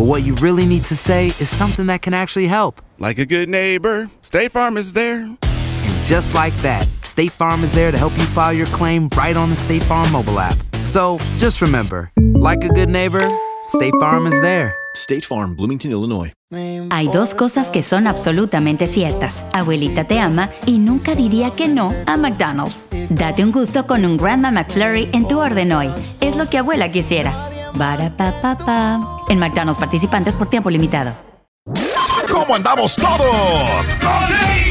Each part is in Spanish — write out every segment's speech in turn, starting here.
but what you really need to say is something that can actually help. Like a good neighbor, State Farm is there. And just like that, State Farm is there to help you file your claim right on the State Farm mobile app. So just remember, like a good neighbor, State Farm is there. State Farm, Bloomington, Illinois. Hay dos cosas que son absolutamente ciertas. Abuelita te ama y nunca diría que no a McDonald's. Date un gusto con un Grandma McFlurry en tu orden hoy. Es lo que abuela quisiera. Barata En McDonald's participantes por tiempo limitado. ¿Cómo andamos todos?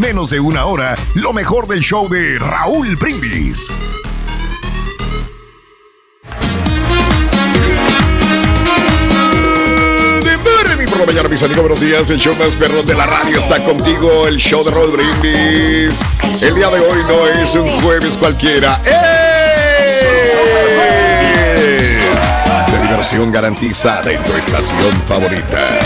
menos de una hora lo mejor del show de Raúl Brindis. Por la mañana, mis amigos, buenos días. El show más perro de la radio está contigo. El show de Raúl Brindis. El día de hoy no es un jueves cualquiera. ¡Es de diversión garantizada en tu estación favorita.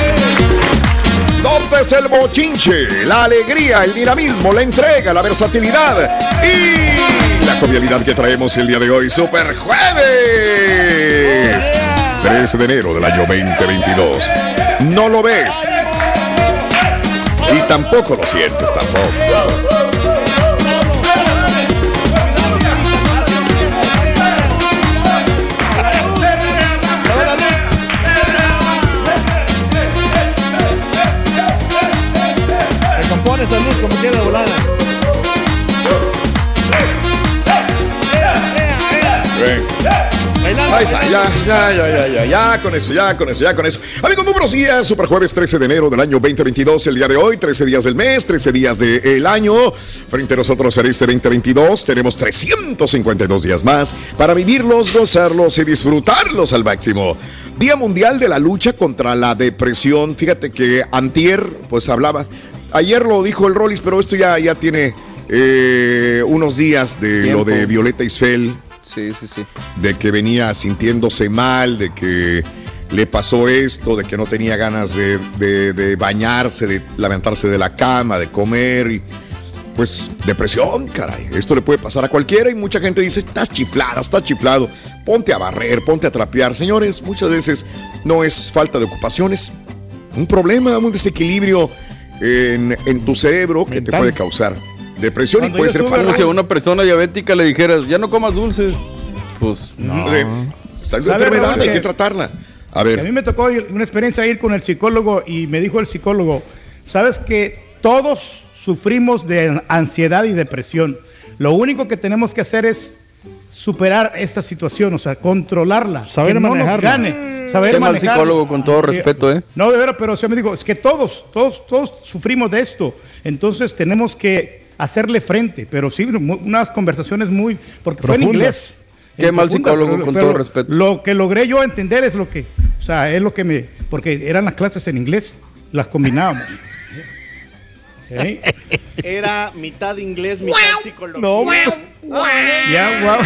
López el bochinche, la alegría, el dinamismo, la entrega, la versatilidad y la jovialidad que traemos el día de hoy. Super jueves. 13 de enero del año 2022. No lo ves. Y tampoco lo sientes tampoco. Ahí está, ya, ya, ya, ya, ya, ya, con eso, ya, con eso, ya, con eso. Amigos, muy buenos días. Super jueves 13 de enero del año 2022, el día de hoy, 13 días del mes, 13 días del año. Frente a nosotros en este 2022 tenemos 352 días más para vivirlos, gozarlos y disfrutarlos al máximo. Día Mundial de la Lucha contra la Depresión. Fíjate que Antier, pues hablaba, ayer lo dijo el Rollis, pero esto ya, ya tiene eh, unos días de Tiempo. lo de Violeta Isfel Sí, sí, sí. de que venía sintiéndose mal, de que le pasó esto, de que no tenía ganas de, de- de bañarse, de levantarse de la cama, de comer y pues depresión, caray. Esto le puede pasar a cualquiera y mucha gente dice, estás chiflada, estás chiflado, ponte a barrer, ponte a trapear. Señores, muchas veces no es falta de ocupaciones, un problema, un desequilibrio en, en tu cerebro que te puede causar depresión y puede ser Como fatal. si a una persona diabética le dijeras, ya no comas dulces. Pues no. De- salud de ¿Sabe, enfermedad, Raúl, hay que- que tratarla. A A ver. mí me tocó ir- una experiencia ir con el psicólogo y me dijo el psicólogo, sabes que todos sufrimos de ansiedad y depresión. Lo único que tenemos que hacer es superar esta situación, o sea, controlarla, Saber que no nos manejarla. gane, saber manejarla. psicólogo, con todo respeto, ¿eh? No, de veras, pero se me dijo, es que todos, todos, todos sufrimos de esto. Entonces tenemos que hacerle frente, pero sí, mu- unas conversaciones muy, porque fue en Profundas. inglés. Qué En mal profunda, psicólogo, pero- con pero todo respeto. Lo que logré yo entender es lo que, o sea, es lo que me, porque eran las clases en inglés, las combinábamos. ¿Sí? Era mitad inglés, mitad psicología. No, Ya, guau.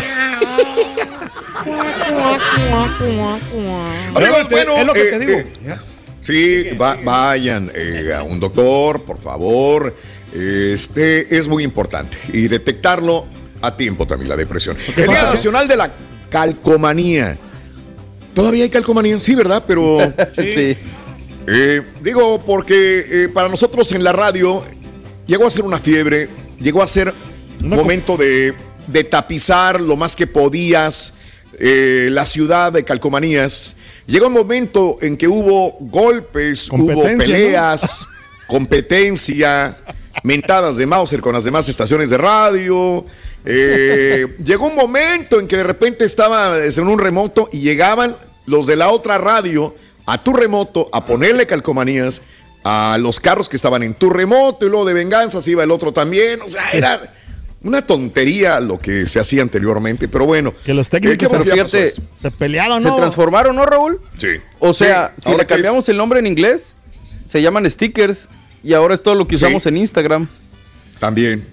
Amigos, Es lo que- bueno, es lo que eh, te digo. eh, Sí, va- vayan eh, a un doctor, por favor. Este es muy importante. Y detectarlo a tiempo también, la depresión. El Día Nacional de la Calcomanía. ¿Todavía hay calcomanía? Sí, ¿verdad? Pero. Sí. Eh, digo, porque eh, para nosotros en la radio llegó a ser una fiebre, llegó a ser un momento de, de tapizar lo más que podías eh, la ciudad de calcomanías. Llegó un momento en que hubo golpes, hubo peleas, competencia, mentadas de Mauser con las demás estaciones de radio. Eh, llegó un momento en que de repente estaba en un remoto y llegaban los de la otra radio a tu remoto a ponerle calcomanías a los carros que estaban en tu remoto y luego de venganza se iba el otro también. O sea, era una tontería lo que se hacía anteriormente, pero bueno. Que los Eh, técnicos fíjate, esto. se peleaban, Se ¿no? transformaron, ¿no, Raúl? Sí. O sea, Sí, si ahora le es- cambiamos el nombre en inglés, se llaman stickers y ahora es todo lo que Sí. usamos en Instagram. También.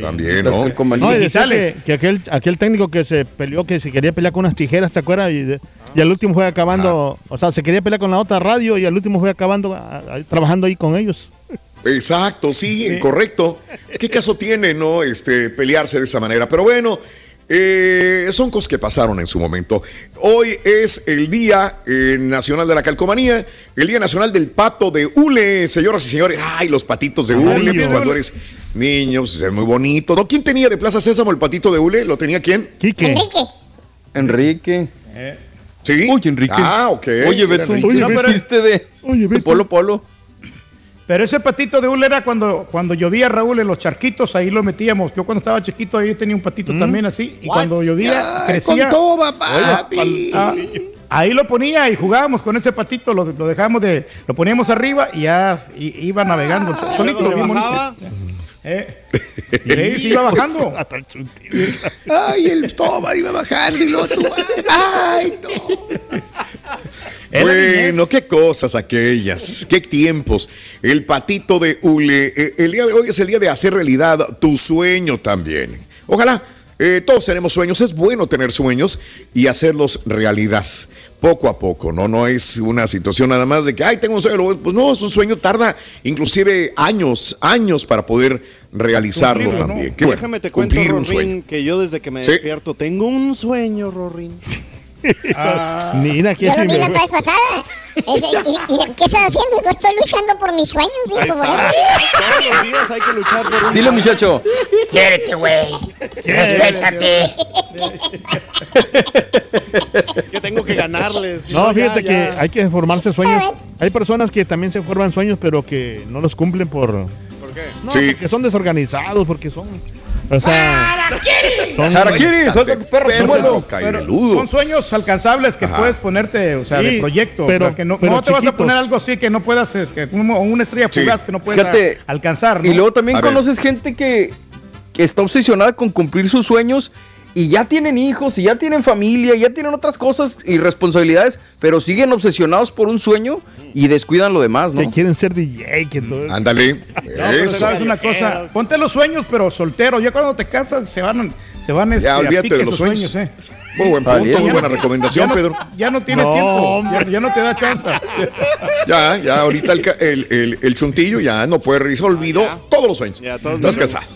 También, Las ¿no? No, y que, que aquel, aquel técnico que se peleó, que se quería pelear con unas tijeras, ¿te acuerdas? Y, de- y al último fue acabando, o sea, se quería pelear con la otra radio y al último fue acabando, a- a- trabajando ahí con ellos. Exacto, sí, correcto. Es que caso tiene, ¿no? Este, pelearse de esa manera. Pero bueno, eh, son cosas que pasaron en su momento. Hoy es el Día eh, Nacional de la Calcomanía, el Día Nacional del Pato de Hule, señoras y señores. Ay, los patitos de Hule, pues, cuando eres niño, pues, es muy bonito. ¿No? ¿Quién tenía de Plaza Sésamo el patito de Hule? ¿Lo tenía quién? Quique. Enrique. Sí. Uy, Enrique. Ah, ok. Oye, Beto, Enrique. oye, No, pero- viste de, de Polo Polo. Pero ese patito de hule era cuando, cuando llovía Raúl en los charquitos, ahí lo metíamos. Yo cuando estaba chiquito ahí tenía un patito también así. Y cuando llovía, crecía. papi. Ah, ahí lo ponía y jugábamos con ese patito, lo, lo dejábamos de, lo poníamos arriba y ya iba navegando solito. Luego se bien bonito. bajaba. Eh, sí, sí iba bajando. Ay, el toma iba bajando y luego tú. Ay, no. Bueno, qué cosas aquellas, qué tiempos. El patito de Ule. eh, El día de hoy es el día de hacer realidad tu sueño también. Ojalá eh, todos tenemos sueños. Es bueno tener sueños y hacerlos realidad. Poco a poco, ¿no? No es una situación nada más de que, ay, tengo un sueño. Pues no, es un sueño, tarda inclusive años, años para poder realizarlo Cumplirlo, ¿no? también. Qué bueno, Déjame te cuento. Rorín, que yo desde que me Sí. despierto tengo un sueño, Rorín. Mira, que Yo lo vi la vez pasada. Ese- y- y- ¿Qué estás haciendo? Yo estoy luchando por mis sueños, hijo, por. Todos los días hay que luchar por un sueño. muchacho. Quiérete, güey. Respétate. Es que tengo que ganarles. No, fíjate ya. que hay que formarse sueños. Hay personas que también se forman sueños, pero que no los cumplen por... ¿Por qué? No, Sí. porque son desorganizados, porque son... O sea... son- Harakiri, suelta tu perro, Perro, chimuelo. caireludo. Son sueños alcanzables que Ajá. puedes ponerte, o sea, Sí, de proyecto. pero- o sea, que no, pero no te vas a poner algo así que no puedas, es que como una estrella Sí. fugaz que no puedes Fíjate, a- alcanzar. ¿no? Y luego también A ver. conoces gente que, que está obsesionada con cumplir sus sueños y ya tienen hijos, y ya tienen familia, y ya tienen otras cosas y responsabilidades, pero siguen obsesionados por un sueño y descuidan lo demás, ¿no? Que quieren ser DJ, que todo... Ándale. No, Eso. sabes una cosa, ponte los sueños, pero soltero. Ya cuando te casas se van, se van este, Ya, a olvídate pique de los sueños. eh. Muy buen punto, muy buena Ya recomendación, no, Pedro. ya no tiene No, tiempo, ya, no te da chance. Ya, ya, ahorita el, ca- el, el, el chuntillo ya no puede revisar, olvidó ya. todos los sueños. Ya, todos Estás los casado.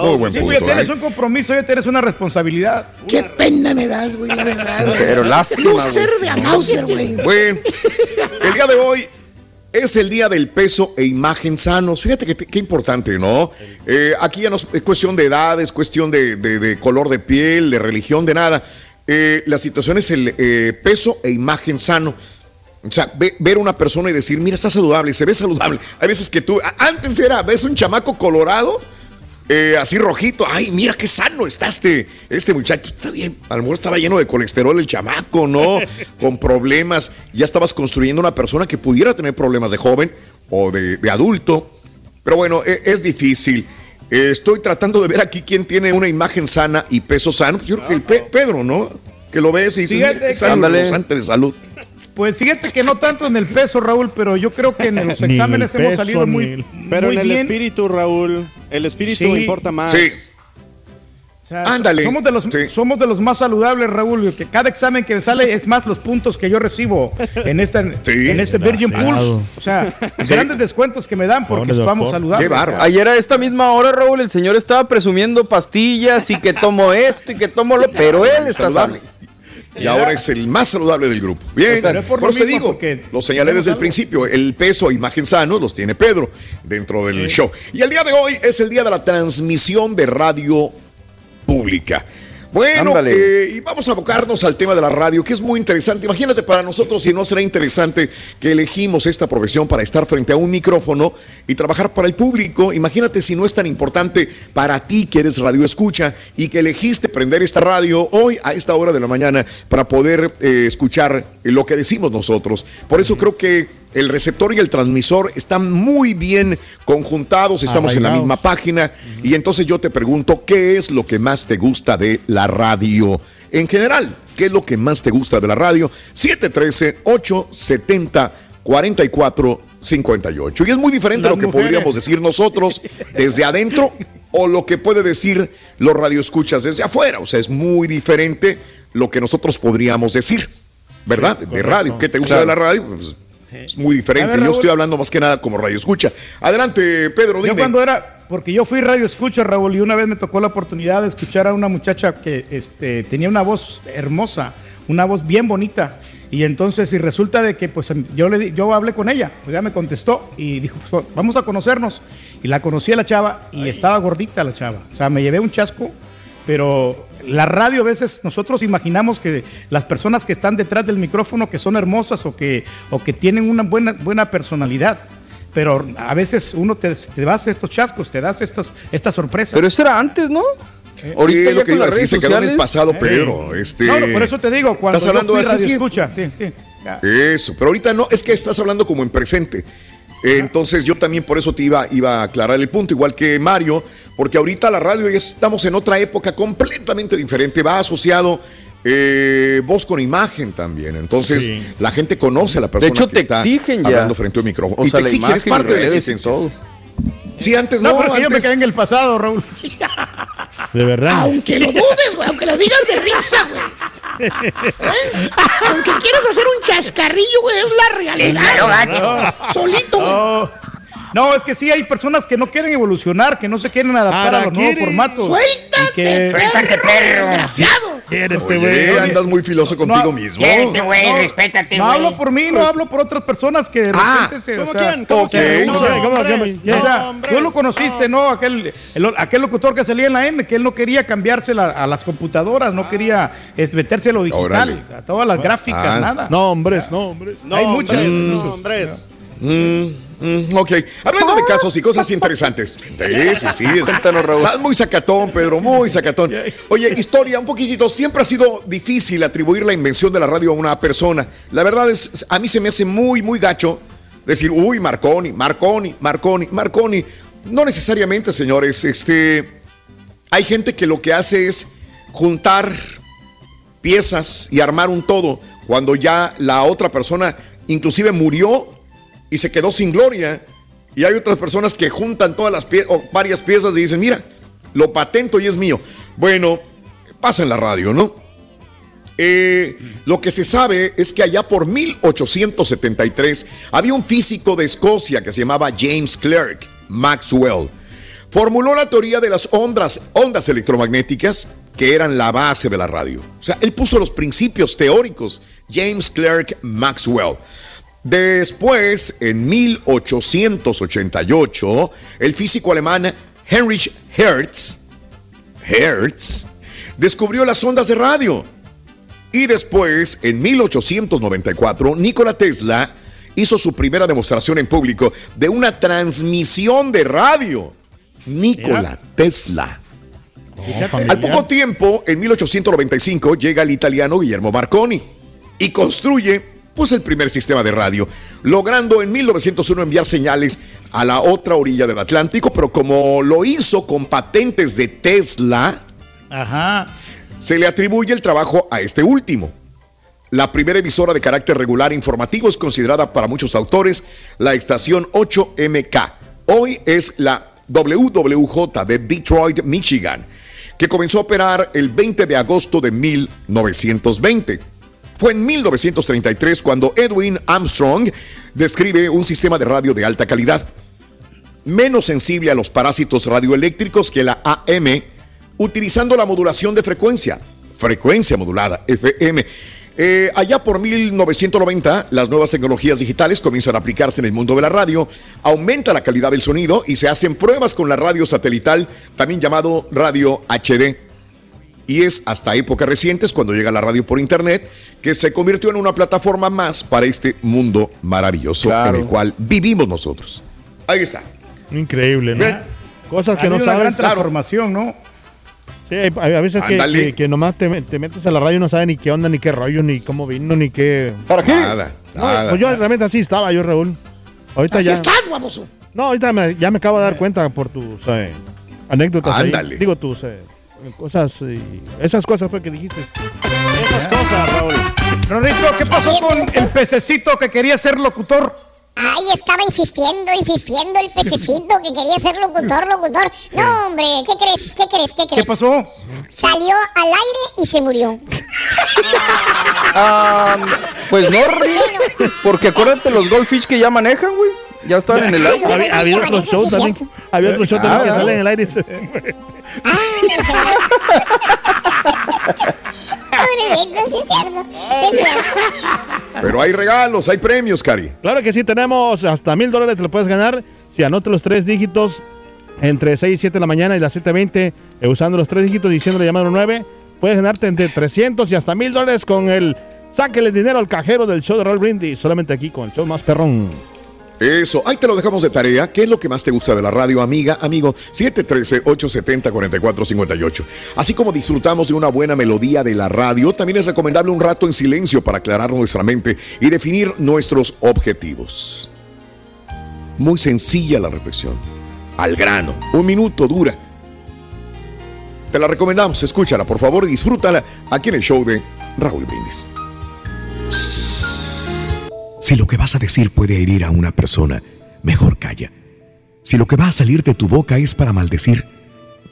Todos Muy los buen Sí, punto. güey, ya tienes ¿eh? un compromiso, ya tienes una responsabilidad. Qué pena me das, güey, la verdad. Pero lástima, No güey. ser de a Mauser, güey. Bueno, el día de hoy es el día del peso e imagen sanos. Fíjate que qué importante, ¿no? Eh, aquí ya no es es cuestión de edad, es cuestión de, de- de color de piel, de religión, de nada. Eh, la situación es el eh, peso e imagen sano. O sea, ve- ver a una persona y decir, mira, está saludable, se ve saludable. Hay veces que tú, a- antes era, ves un chamaco colorado, eh, así rojito, ay, mira qué sano está este, este muchacho, está bien, a lo mejor estaba lleno de colesterol el chamaco, ¿no? Con problemas, ya estabas construyendo una persona que pudiera tener problemas de joven o de, de adulto, pero bueno, e- es, difícil. Eh, estoy tratando de ver aquí quién tiene una imagen sana y peso sano, pues yo creo que el Pe- Pedro, ¿no? Que lo ves y dices, Fíjate que- sano, de salud. Pues fíjate que no tanto en el peso, Raúl, pero yo creo que en los exámenes hemos salido muy, el- Pero muy en el bien. espíritu, Raúl, el espíritu Sí. importa más. Sí. sea, Ándale. Somos de, los, somos de los más saludables, Raúl. Que cada examen que sale es más los puntos que yo recibo en, esta, en este Virgin Pulse. O sea, grandes descuentos que me dan porque vamos saludables. o sea, Ayer a esta misma hora, Raúl, el señor estaba presumiendo pastillas y que tomo esto y que tomo lo, pero él está saludable. saludable. Y ahora es el más saludable del grupo. Bien, O sea, no es por por lo eso te digo, lo señalé desde el principio, el peso e imagen sanos los tiene Pedro dentro del show. Y el día de hoy es el día de la transmisión de radio pública. Bueno, eh, y vamos a abocarnos al tema de la radio, que es muy interesante. Imagínate para nosotros si no será interesante que elegimos esta profesión para estar frente a un micrófono y trabajar para el público. Imagínate si no es tan importante para ti que eres radio escucha y que elegiste prender esta radio hoy a esta hora de la mañana para poder eh, escuchar lo que decimos nosotros. Por eso creo que el receptor y el transmisor están muy bien conjuntados, estamos en la misma página y entonces yo te pregunto, ¿qué es lo que más te gusta de la radio? En general, ¿qué es lo que más te gusta de la radio? 713-870-4458. Y es muy diferente a lo que mujeres. podríamos decir nosotros desde adentro o lo que puede decir los radioescuchas desde afuera. O sea, es muy diferente lo que nosotros podríamos decir, ¿verdad? de radio. ¿Qué te gusta Claro. de la radio? Pues, es muy diferente. ver, Yo estoy hablando más que nada como radio escucha. Adelante, Pedro, Yo dime. cuando era, porque yo fui radio escucha, Raúl, y una vez me tocó la oportunidad de escuchar a una muchacha que este, tenía una voz hermosa, una voz bien bonita. Y entonces, y resulta de que pues yo, le, yo hablé con ella, pues ya me contestó y dijo, pues, vamos a conocernos. Y la conocí a la chava y estaba gordita la chava. O sea, me llevé un chasco, pero la radio a veces nosotros imaginamos que las personas que están detrás del micrófono que son hermosas o que, o que tienen una buena, buena personalidad. Pero a veces uno te, te das estos chascos, te das estos, estas sorpresas. Pero eso era antes, ¿no? Ahorita lo que iba redes se quedó en el pasado, Eh. Pedro. Este, No, no, por eso te digo, cuando Estás hablando yo de fui así, radio sí. escucha, sí, sí. Ya. Eso, pero ahorita no, es que estás hablando como en presente. Entonces yo también por eso te iba, iba a aclarar el punto, igual que Mario, porque ahorita la radio ya estamos en otra época completamente diferente, va asociado eh, voz con imagen también. Entonces Sí. la gente conoce a la persona hecho, que te está exigen ya. hablando frente a un micrófono. O y sea, te exigen, es parte de la exigencia. todo. Sí, antes no, No, porque yo me quedé en el pasado, Raúl. De verdad. Aunque lo dudes, güey, aunque lo digas de risa, güey. ¿Eh? Aunque quieras hacer un chascarrillo, güey, es la realidad. Solito, güey. No. No, es que sí hay personas que no quieren evolucionar, que no se quieren adaptar a los nuevos formatos. Suéltate, Y que- Suéltate, perro. Desgraciado. Oye, güey. andas muy filoso contigo mismo. Quiérete, güey, No, respétate, No hablo por mí, no hablo por otras personas que de Ah, repente se. ¿Cómo o sea, quién? ¿Cómo ok. quién? ¿Cómo quién? ¿Cómo quién? Nombres, o sea, nombres. tú lo conociste, ¿no? Aquel, el- aquel locutor que salía en la M, que él no quería cambiarse la- a las computadoras, no quería es, meterse a lo digital, Órale. a todas las gráficas, Ah. nada. No, hombres, no, hombres. No, Hay hombres, muchas. no, hombres. Mm, mm, ok, hablando de casos y cosas interesantes. Sí, sí, sí. es- Cuéntanos, Raúl. Estás muy sacatón, Pedro, muy sacatón. Oye, historia, un poquitito. Siempre ha sido difícil atribuir la invención de la radio a una persona. La verdad es, a mí se me hace muy, muy gacho decir, uy, Marconi, Marconi, Marconi, Marconi. No necesariamente, señores. Este, hay gente que lo que hace es juntar piezas y armar un todo cuando ya la otra persona inclusive murió y se quedó sin gloria. Y hay otras personas que juntan todas las piezas o varias piezas y dicen, mira, lo patento y es mío. Bueno, pasa en la radio, ¿no? Eh, lo que se sabe es que allá por 1873 había un físico de Escocia que se llamaba James Clerk Maxwell. Formuló la teoría de las ondas, ondas electromagnéticas que eran la base de la radio. O sea, él puso los principios teóricos, James Clerk Maxwell. Después, en 1888, el físico alemán Heinrich Hertz, Hertz descubrió las ondas de radio. Y después, en 1894, Nikola Tesla hizo su primera demostración en público de una transmisión de radio. Nikola Tesla. Al poco tiempo, en 1895, llega el italiano Guillermo Marconi y construye pues el primer sistema de radio, logrando en 1901 enviar señales a la otra orilla del Atlántico, pero como lo hizo con patentes de Tesla, Ajá. se le atribuye el trabajo a este último. La primera emisora de carácter regular informativo es considerada para muchos autores la estación 8MK. Hoy es la WWJ de Detroit, Michigan. que comenzó a operar el 20 de agosto de 1920. Fue en 1933 cuando Edwin Armstrong describe un sistema de radio de alta calidad, menos sensible a los parásitos radioeléctricos que la AM, utilizando la modulación de frecuencia, frecuencia modulada, FM. Eh, allá por 1990, las nuevas tecnologías digitales comienzan a aplicarse en el mundo de la radio, aumenta la calidad del sonido y se hacen pruebas con la radio satelital, también llamado radio HD. Y es hasta épocas recientes, cuando llega la radio por internet, que se convirtió en una plataforma más para este mundo maravilloso en el cual vivimos nosotros. Ahí está. Increíble, ¿no? Bien. Cosas que Ha no gran sabes. transformación, ¿no? Sí, a veces que, que- que nomás te, te metes a la radio y no sabes ni qué onda, ni qué rollo, ni cómo vino, ni qué. ¿Para qué? Nada, No, nada. pues yo realmente así estaba, yo, Raúl. Ahorita Así ya. estás, baboso. No, ahorita me- ya me acabo de dar cuenta por tus eh, anécdotas. ahí. Ándale. Digo, tus eh, cosas. y esas cosas fue que dijiste. Esas cosas, Raúl. Rorrito, ¿qué pasó con el pececito que quería ser locutor? Ay, estaba insistiendo, insistiendo el pececito que quería ser locutor, locutor. No, hombre, ¿qué crees? ¿Qué crees? ¿Qué ¿Qué crees? pasó? Salió al aire y se murió. Ah, pues no, porque acuérdate los goldfish que ya manejan, güey. Ya están en el aire. Había, había otro show también. Había otro show también que Ah. sale en el aire. y se- cierto. Pero hay regalos, hay premios, Cari. Claro que sí, tenemos hasta mil dólares, te lo puedes ganar si anotas los tres dígitos entre 6 y 7 de la mañana y las 7.20, eh, usando los tres dígitos diciendo la llamada 9, puedes ganarte entre 300 y hasta mil dólares con el Sáquele dinero al cajero del show de Roll Brindis, solamente aquí con el show más perrón. Eso, ahí te lo dejamos de tarea. ¿Qué es lo que más te gusta de la radio, amiga, amigo? 713-870-4458. Así como disfrutamos de una buena melodía de la radio, también es recomendable un rato en silencio para aclarar nuestra mente y definir nuestros objetivos. Muy sencilla la reflexión. Al grano. Un minuto dura. Te la recomendamos. Escúchala, por favor, y disfrútala aquí en el show de Raúl Brindis. Si lo que vas a decir puede herir a una persona, mejor calla. Si lo que va a salir de tu boca es para maldecir,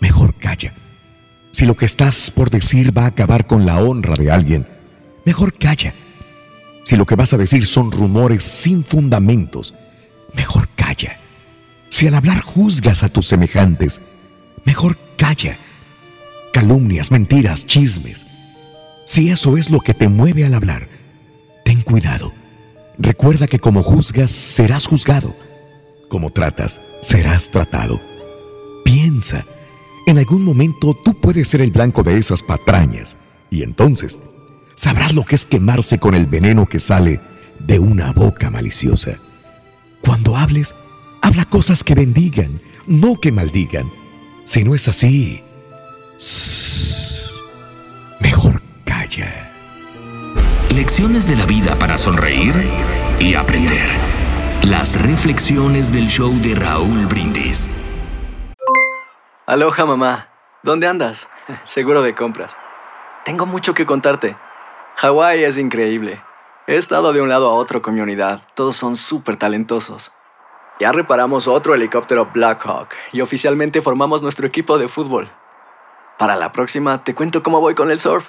mejor calla. Si lo que estás por decir va a acabar con la honra de alguien, mejor calla. Si lo que vas a decir son rumores sin fundamentos, mejor calla. Si al hablar juzgas a tus semejantes, mejor calla. Calumnias, mentiras, chismes. Si eso es lo que te mueve al hablar, ten cuidado. Recuerda que como juzgas, serás juzgado. Como tratas, serás tratado. Piensa, en algún momento tú puedes ser el blanco de esas patrañas y entonces sabrás lo que es quemarse con el veneno que sale de una boca maliciosa. Cuando hables, habla cosas que bendigan, no que maldigan. Si no es así, mejor calla. Lecciones de la vida para sonreír y aprender. Las reflexiones del show de Raúl Brindis. Aloha mamá, ¿dónde andas? Seguro de compras. Tengo mucho que contarte. Hawái es increíble. He estado de un lado a otro con mi unidad. Todos son súper talentosos. Ya reparamos otro helicóptero Blackhawk y oficialmente formamos nuestro equipo de fútbol. Para la próxima te cuento cómo voy con el surf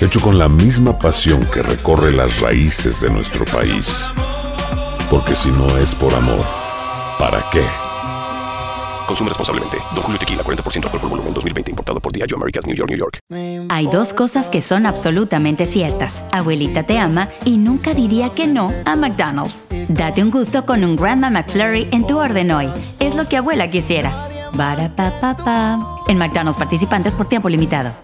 hecho con la misma pasión que recorre las raíces de nuestro país. Porque si no es por amor, ¿para qué? Consume responsablemente. Don Julio Tequila, 40% alcohol por volumen, 2020. Importado por Diageo Americas, New York, New York. Hay dos cosas que son absolutamente ciertas. Abuelita te ama y nunca diría que no a McDonald's. Date un gusto con un Grandma McFlurry en tu orden hoy. Es lo que abuela quisiera. Barapapapa. En McDonald's participantes por tiempo limitado.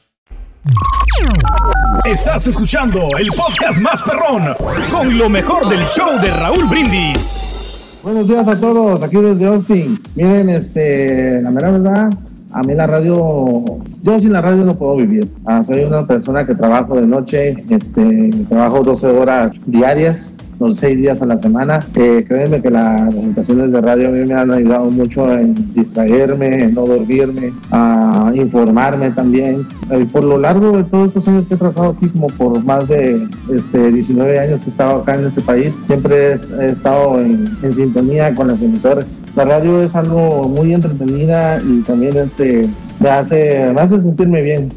Estás escuchando el podcast más perrón con lo mejor del show de Raúl Brindis. Buenos días a todos, aquí desde Austin. Miren, este, la verdad, a mí la radio, yo sin la radio no puedo vivir. Ah, soy una persona que trabajo de noche, este, trabajo 12 horas diarias los seis días a la semana. Eh, créanme que las estaciones de radio a mí me han ayudado mucho en distraerme, en no dormirme, a informarme también. Eh, por lo largo de todos estos años que he trabajado aquí, como por más de este, 19 años que he estado acá en este país, siempre he estado en, en sintonía con las emisoras. La radio es algo muy entretenida y también este, me, hace, me hace sentirme bien.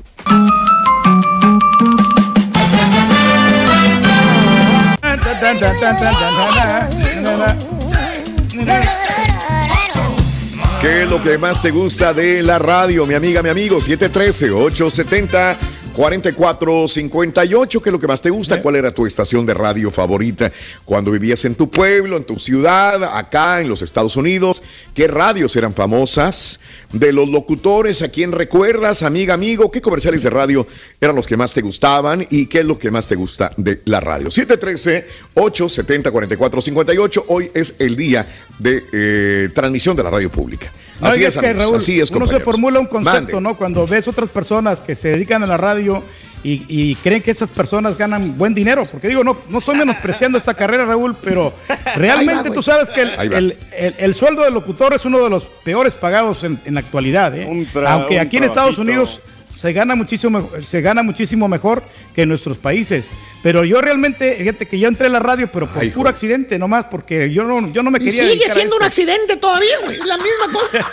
¿Qué es lo que más te gusta de la radio, mi amiga, mi amigo? 713-870. 4458, ¿qué es lo que más te gusta? ¿Cuál era tu estación de radio favorita cuando vivías en tu pueblo, en tu ciudad, acá en los Estados Unidos? ¿Qué radios eran famosas? De los locutores, ¿a quién recuerdas, amiga, amigo? ¿Qué comerciales de radio eran los que más te gustaban? ¿Y qué es lo que más te gusta de la radio? 713-870-4458. Hoy es el día de eh, transmisión de la radio pública. No, Así es, es que, amigos, Raúl, así es, uno se formula un concepto, Mande. ¿no? Cuando ves otras personas que se dedican a la radio y, y creen que esas personas ganan buen dinero. Porque digo, no, no estoy menospreciando esta carrera, Raúl, pero realmente tú sabes que el, el- el- el sueldo del locutor es uno de los peores pagados en, en la actualidad. ¿eh? tra- Aunque un aquí en Estados. Unidos se gana muchísimo mejor- se gana muchísimo mejor que en nuestros países pero yo realmente fíjate que yo entré a la radio pero por puro accidente nomás porque yo no yo no me Y quería sigue dedicar a siendo un accidente todavía, güey. Es la misma cosa.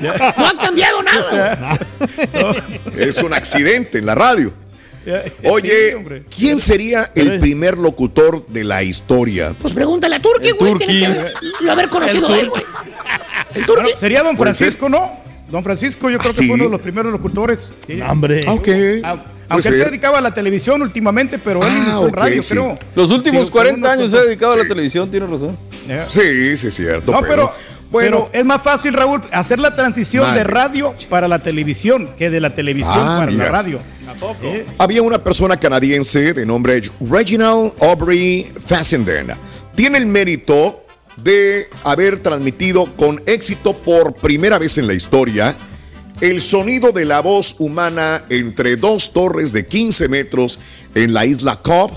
No ha cambiado nada. Es un accidente en la radio. Oye, ¿quién sería el primer locutor de la historia? Pues pregúntale a Turki, güey. Tiene que haber- lo haber conocido El él, güey. Bueno, sería Don. Francisco, ¿no? Don Francisco, yo creo ¿Ah, que sí? fue uno de los primeros locutores. Sí. Hombre. Ok. Au- Puede Aunque él se dedicaba a la televisión últimamente, pero él Ah, radio, sí. creo. Los últimos Sí, 40 según años se ha dedicado a la televisión, tienes razón. Yeah. Sí, sí, es cierto. No, pero, bueno, pero es más fácil, Raúl, hacer la transición de radio para la televisión que de la televisión Ah, para mira. la radio. Eh, había una persona canadiense de nombre Reginald Aubrey Fassenden. Tiene el mérito de haber transmitido con éxito por primera vez en la historia el sonido de la voz humana entre dos torres de 15 metros en la isla Cobb,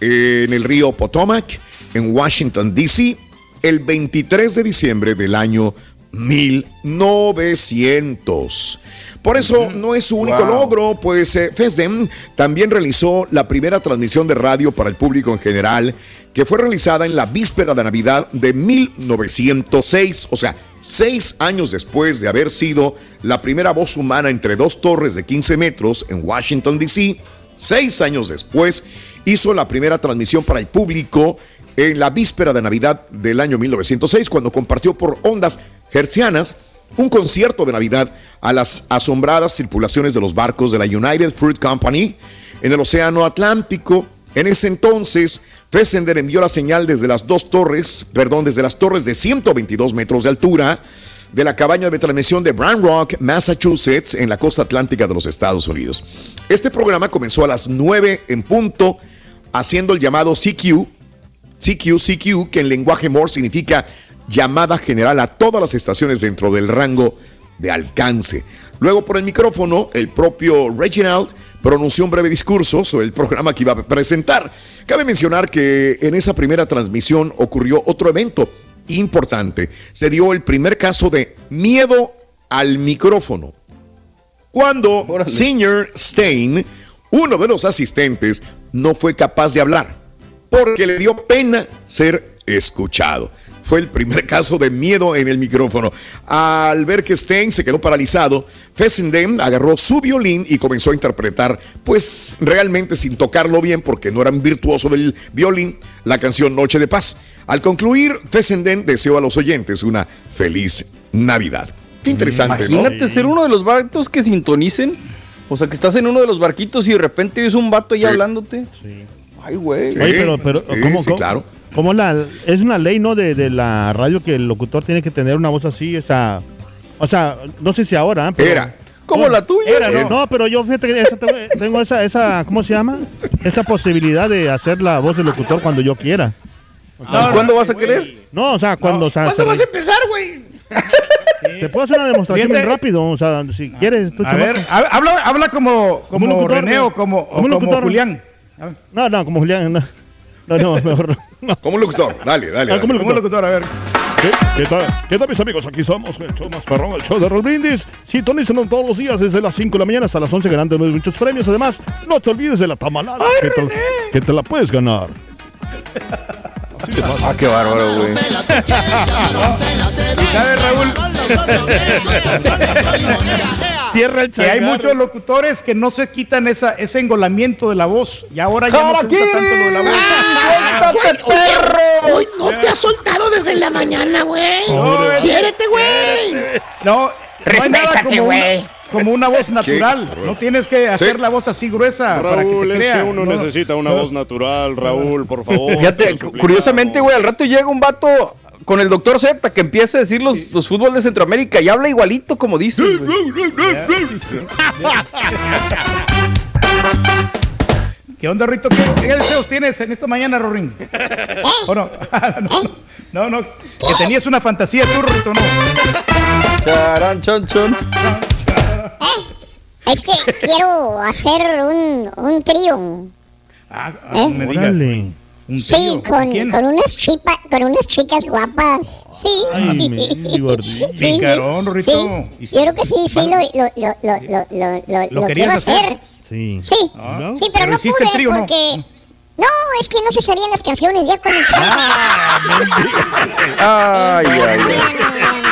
en el río Potomac, en Washington, D.C., el 23 de diciembre del año 1900. Por eso no es su único Wow. logro, pues eh, FESDEM también realizó la primera transmisión de radio para el público en general, que fue realizada en la víspera de Navidad de 1906, o sea, seis años después de haber sido la primera voz humana entre dos torres de 15 metros en Washington, D.C., seis años después hizo la primera transmisión para el público en la víspera de Navidad del año 1906, cuando compartió por ondas hercianas un concierto de Navidad a las asombradas tripulaciones de los barcos de la United Fruit Company en el Océano Atlántico. En ese entonces, Fessenden envió la señal desde las dos torres, perdón, desde las torres de 122 metros de altura de la cabaña de transmisión de Brown Rock, Massachusetts, en la costa atlántica de los Estados Unidos. Este programa comenzó a las 9 en punto, haciendo el llamado CQ, CQ, CQ, que en lenguaje Morse significa llamada general a todas las estaciones dentro del rango de alcance. Luego por el micrófono, el propio Reginald pronunció un breve discurso sobre el programa que iba a presentar. Cabe mencionar que en esa primera transmisión ocurrió otro evento importante. Se dio el primer caso de miedo al micrófono. Cuando Senior Stein, uno de los asistentes, no fue capaz de hablar porque le dio pena ser escuchado. Fue el primer caso de miedo en el micrófono. Al ver que Stein se quedó paralizado, Fessenden agarró su violín y comenzó a interpretar, pues realmente sin tocarlo bien, porque no era un virtuoso del violín, la canción Noche de Paz. Al concluir, Fessenden deseó a los oyentes una feliz Navidad. Qué interesante, ¿no? Imagínate ser uno de los vatos que sintonicen O sea, que estás en uno de los barquitos y de repente ves un vato ahí Sí. hablándote. Sí. Ay, güey. Oye, pero, pero ¿cómo, cómo- cómo la, es una ley, ¿no? De, de la radio que el locutor tiene que tener una voz así, esa... O sea, no sé si ahora, ¿eh? pero... Era. Como la tuya. Era. ¿no? No, pero yo fíjate que esa tengo, tengo esa, esa, ¿cómo se llama? Esa posibilidad de hacer la voz del locutor cuando yo quiera. O sea, ¿Y cuándo vas a querer? No, o sea, cuando... o sea, ¿Cuándo vas a empezar, güey? Te puedo hacer una demostración bien rápido, o sea, si quieres. tú, A ver, habla, habla como, como, un locutor, René o como, o Como un como locutor. Julián. No, no, como Julián. No, no, no, mejor no. Como un locutor, dale, dale. Ah, como un locutor, a ver. ¿Qué, qué tal, ¿Qué tal, mis amigos? Aquí somos el show más perrón, el show de Roll Brindis. Sintonízanos todos los días desde las 5 de la mañana hasta las 11 ganando muchos premios. Además, no te olvides de la tamalada que te, que te la puedes ganar. Ah, qué bárbaro, güey. ¿Sabes, Raúl? Cierra el Que hay muchos locutores que no se quitan esa, ese engolamiento de la voz. Y ahora ya no se usa tanto lo de la voz. Ah, oye, Hoy no te has soltado desde la mañana, güey. Quiérete, güey. No, no hay nada Respétate, como güey. Como una voz natural. No tienes que hacer la voz así gruesa para que Raúl, te es que uno No, necesita una no. voz natural, Raúl, por favor. Fíjate, curiosamente, güey, al rato llega un vato con el doctor Z que empieza a decir los, los fútbol de Centroamérica y habla igualito como dice. ¿Qué onda, Rito? ¿Qué, qué deseos tienes en esta mañana, Rorín? ¿O no? no, no, no, que tenías una fantasía tú, Rito, ¿no? Charan, chon, chon. Es que quiero hacer un, un trío. Ah, ¿Eh? me digas. Órale. ¿Un Sí, trío? con, con unas chipa, con unas chicas guapas. Sí. Ay, mi. Sí, sí. Picarón, Rorrito. Sí, Yo creo que sí, sí, lo, lo, lo, lo, lo, lo, lo, ¿Lo lo querías quiero hacer? hacer. Sí. Sí, Ah, sí, pero, no hiciste pude trío, ¿no? porque... No, es que no se sabían las canciones ya cuando... Ay, ay, ay.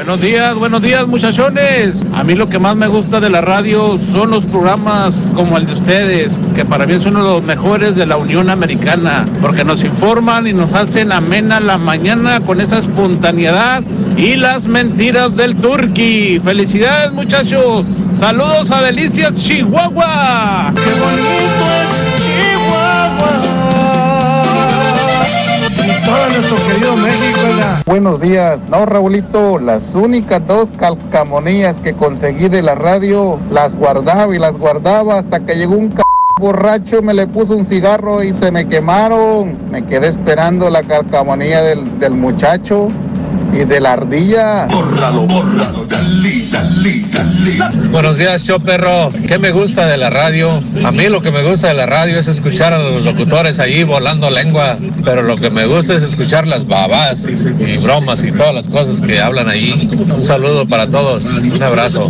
Buenos días, buenos días muchachones. A mí lo que más me gusta de la radio son los programas como el de ustedes, que para mí son uno de los mejores de la Unión Americana, porque nos informan y nos hacen amena la mañana con esa espontaneidad y las mentiras del turqui. Felicidades muchachos. Saludos a Delicias Chihuahua. Qué bonito es Chihuahua. Y todo nuestro querido México, ¿verdad? Buenos días. No, Raulito, las únicas dos calcamonías que conseguí de la radio las guardaba y las guardaba hasta que llegó un c borracho, me le puso un cigarro y se me quemaron. Me quedé esperando la calcamonía del, del muchacho y de la ardilla. Bórralo, bórralo, dale, Buenos días, show perro. ¿Qué me gusta de la radio? A mí lo que me gusta de la radio es escuchar a los locutores ahí volando lengua, pero lo que me gusta es escuchar las babas y, y bromas y todas las cosas que hablan ahí. Un saludo para todos. Un abrazo.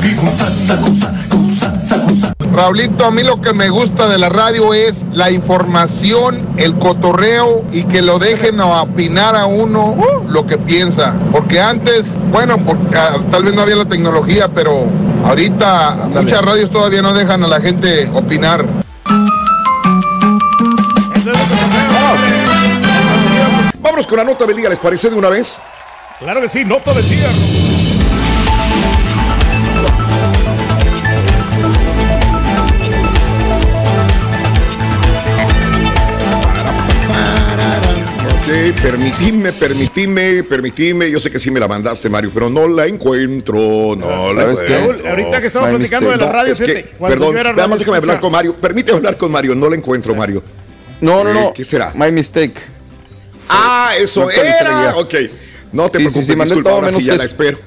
Raulito, a mí lo que me gusta de la radio es la información, el cotorreo y que lo dejen a opinar a uno lo que piensa. Porque antes, bueno, ah, tal vez no había la tecnología, pero ahorita muchas radios todavía no dejan a la gente opinar. Vámonos con la nota del día, ¿les parece de una vez? Claro que sí, nota del día. Ok, permitidme, permitidme, permitidme. Yo sé que sí me la mandaste, Mario, pero no la encuentro, no la encuentro. Raúl, ahorita que estamos My platicando de la mistake. radio, es que, perdón, nada más déjame hablar con Mario. Permíteme hablar con Mario, no la encuentro, Mario. No, no, Eh, no. ¿Qué será? My mistake. Ah, eso No era. Ok, no te Sí, preocupes, sí, disculpa, ahora sí ya eso. la espero.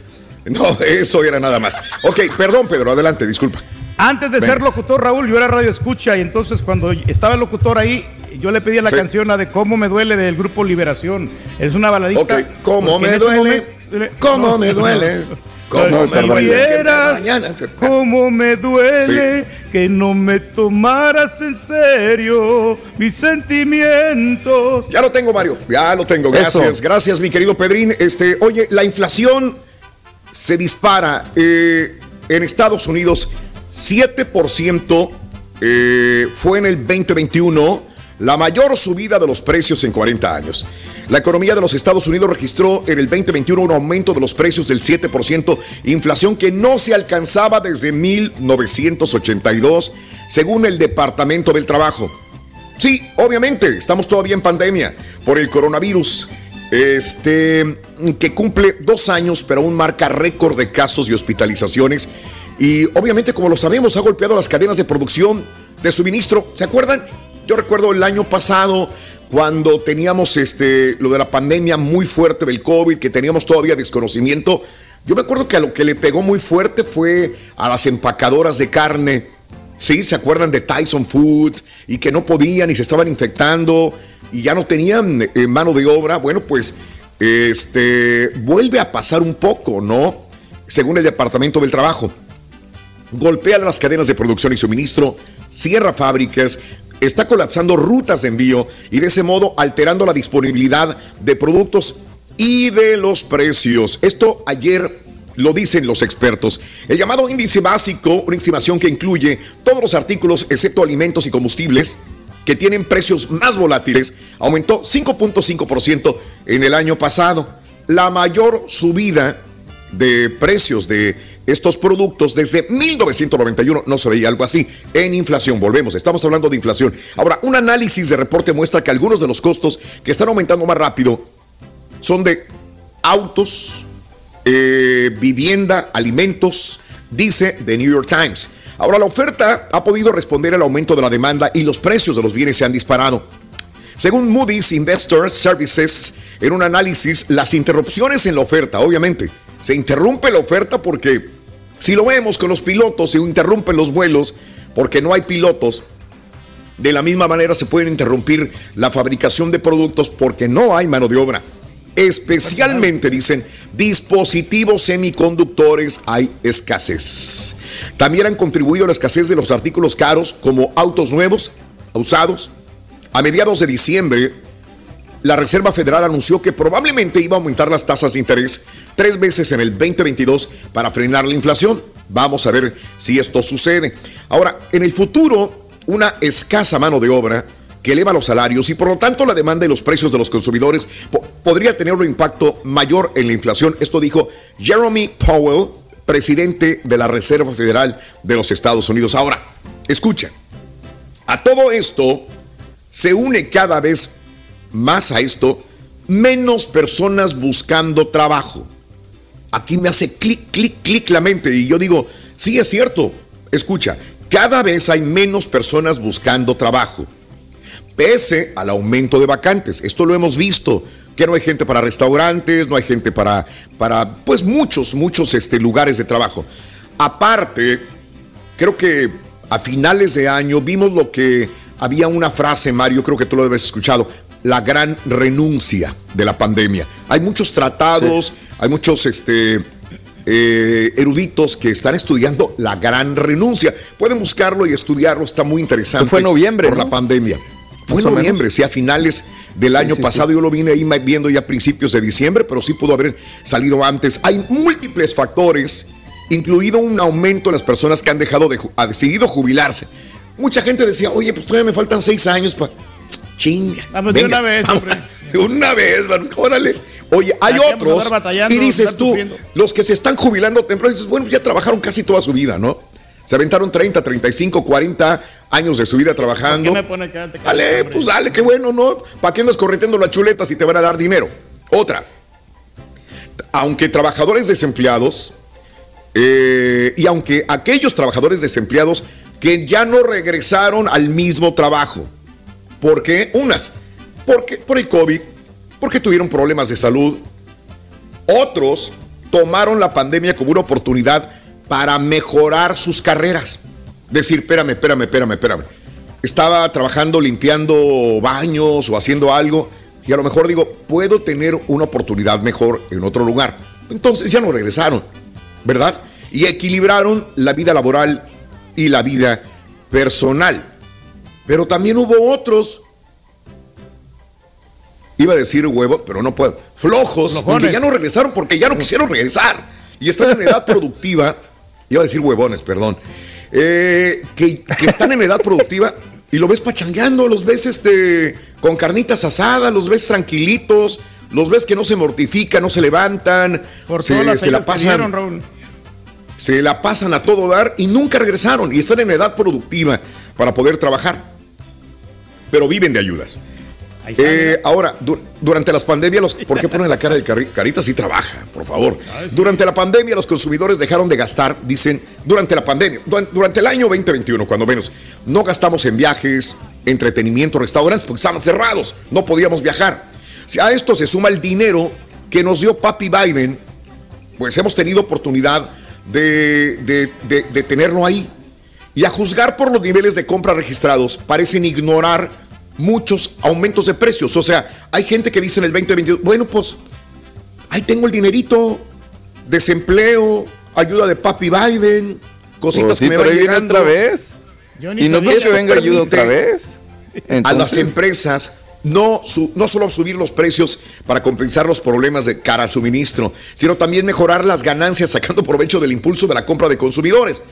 No, eso era nada más. Ok, perdón, Pedro, adelante, disculpa. Antes de ser locutor, Raúl, yo era radio escucha y entonces cuando estaba el locutor ahí, yo le pedía la Sí. canción la de Cómo me duele del grupo Liberación. Es una baladita. Ok, ¿cómo me duele? momento- ¿Cómo No, me duele? ¿Cómo me duele? cómo me duele que no me tomaras en serio mis sentimientos. Ya lo tengo, Mario. Ya lo tengo. Gracias, Eso. gracias, mi querido Pedrín. Este, oye, la inflación se dispara eh, en Estados Unidos 7% eh, fue en el 2021 la mayor subida de los precios en 40 años. La economía de los Estados Unidos registró en el 2021 un aumento de los precios del 7%, inflación que no se alcanzaba desde 1982, según el Departamento del Trabajo. Sí, obviamente, estamos todavía en pandemia por el coronavirus, este, que cumple dos años, pero aún marca récord de casos y hospitalizaciones. Y obviamente, como lo sabemos, ha golpeado las cadenas de producción de suministro. ¿Se acuerdan? Yo recuerdo el año pasado cuando teníamos este, lo de la pandemia muy fuerte del COVID, que teníamos todavía desconocimiento. Yo me acuerdo que a lo que le pegó muy fuerte fue a las empacadoras de carne. Sí, ¿se acuerdan de Tyson Foods? Y que no podían y se estaban infectando y ya no tenían eh, mano de obra. Bueno, pues este vuelve a pasar un poco, ¿no? Según el Departamento del Trabajo. Golpea las cadenas de producción y suministro, cierra fábricas, está colapsando rutas de envío y de ese modo alterando la disponibilidad de productos y de los precios. Esto ayer lo dicen los expertos. El llamado índice básico, una estimación que incluye todos los artículos excepto alimentos y combustibles, que tienen precios más volátiles, aumentó 5.5% en el año pasado. La mayor subida de precios de estos productos desde 1991 no se veía algo así en inflación. Volvemos, estamos hablando de inflación. Ahora, un análisis de reporte muestra que algunos de los costos que están aumentando más rápido son de autos, eh, vivienda, alimentos, dice The New York Times. Ahora, la oferta ha podido responder al aumento de la demanda y los precios de los bienes se han disparado. Según Moody's Investor Services, en un análisis, las interrupciones en la oferta, obviamente, se interrumpe la oferta porque si lo vemos con los pilotos, se interrumpen los vuelos porque no hay pilotos. De la misma manera se puede interrumpir la fabricación de productos porque no hay mano de obra. Especialmente, dicen, dispositivos semiconductores hay escasez. También han contribuido a la escasez de los artículos caros como autos nuevos, usados. A mediados de diciembre, la Reserva Federal anunció que probablemente iba a aumentar las tasas de interés tres veces en el 2022 para frenar la inflación. Vamos a ver si esto sucede. Ahora, en el futuro, una escasa mano de obra que eleva los salarios y por lo tanto la demanda y los precios de los consumidores po- podría tener un impacto mayor en la inflación. Esto dijo Jeremy Powell, presidente de la Reserva Federal de los Estados Unidos. Ahora, escucha, a todo esto se une cada vez más a esto menos personas buscando trabajo. Aquí me hace clic, clic, clic la mente y yo digo, sí es cierto, escucha, cada vez hay menos personas buscando trabajo, pese al aumento de vacantes. Esto lo hemos visto, que no hay gente para restaurantes, no hay gente para, para pues muchos, muchos este, lugares de trabajo. Aparte, creo que a finales de año vimos lo que había una frase, Mario, creo que tú lo debes escuchado, la gran renuncia de la pandemia. Hay muchos tratados, hay muchos este, eh, eruditos que están estudiando la gran renuncia. Pueden buscarlo y estudiarlo, está muy interesante. Fue en noviembre, Por ¿no? la pandemia. Fue en noviembre, sí, a finales del año sí, pasado. Yo lo vine ahí viendo ya a principios de diciembre, pero sí pudo haber salido antes. Hay múltiples factores, incluido un aumento en las personas que han dejado de, ha decidido jubilarse. Mucha gente decía, oye, pues todavía me faltan seis años para. Chinga. Vamos de venga, una vez, vamos, hombre. de una vez, man, órale. Oye, hay ¿Para qué otros. Y dices tú, los que se están jubilando temprano, dices, bueno, ya trabajaron casi toda su vida, ¿no? Se aventaron 30, 35, 40 años de su vida ¿Qué trabajando. me pone callado, Dale, hombre? pues dale, qué bueno, ¿no? ¿Para qué andas correteando las chuletas si te van a dar dinero? Otra. Aunque trabajadores desempleados, eh, y aunque aquellos trabajadores desempleados que ya no regresaron al mismo trabajo. ¿Por qué? Unas, porque, por el COVID, porque tuvieron problemas de salud. Otros tomaron la pandemia como una oportunidad para mejorar sus carreras. Decir, espérame, espérame, espérame, espérame. Estaba trabajando limpiando baños o haciendo algo y a lo mejor digo, puedo tener una oportunidad mejor en otro lugar. Entonces ya no regresaron. ¿verdad? Y equilibraron la vida laboral y la vida personal. Pero también hubo otros, iba a decir huevos, pero no puedo, flojos, Flojones. que ya no regresaron porque ya no quisieron regresar. Y están en edad productiva, iba a decir huevones, perdón, eh, que, que están en edad productiva y lo ves pachangueando, los ves este, con carnitas asadas, los ves tranquilitos, los ves que no se mortifican, no se levantan, Por se, todas las se la pasan dieron, Raúl. se la pasan a todo dar y nunca regresaron y están en edad productiva para poder trabajar. Pero viven de ayudas. Eh, ahora, du- durante las pandemias, los, ¿por qué ponen la cara de Cari- Carita? Sí trabaja, por favor. Durante la pandemia, los consumidores dejaron de gastar, dicen, durante la pandemia, du- durante el año 2021, cuando menos, no gastamos en viajes, entretenimiento, restaurantes, porque estaban cerrados, no podíamos viajar. Si a esto se suma el dinero que nos dio Papi Biden, pues hemos tenido oportunidad de, de- de- de tenerlo ahí. Y a juzgar por los niveles de compra registrados, parecen ignorar muchos aumentos de precios. O sea, hay gente que dice en el 2022, bueno, pues ahí tengo el dinerito, desempleo, ayuda de Papi Biden, cositas Pues sí, que me pero van ahí viene llegando. otra vez. Yo ni Y no creo que venga ayuda otra vez. a las empresas no, su- no solo subir los precios para compensar los problemas de cara al suministro, sino también mejorar las ganancias sacando provecho del impulso de la compra de consumidores.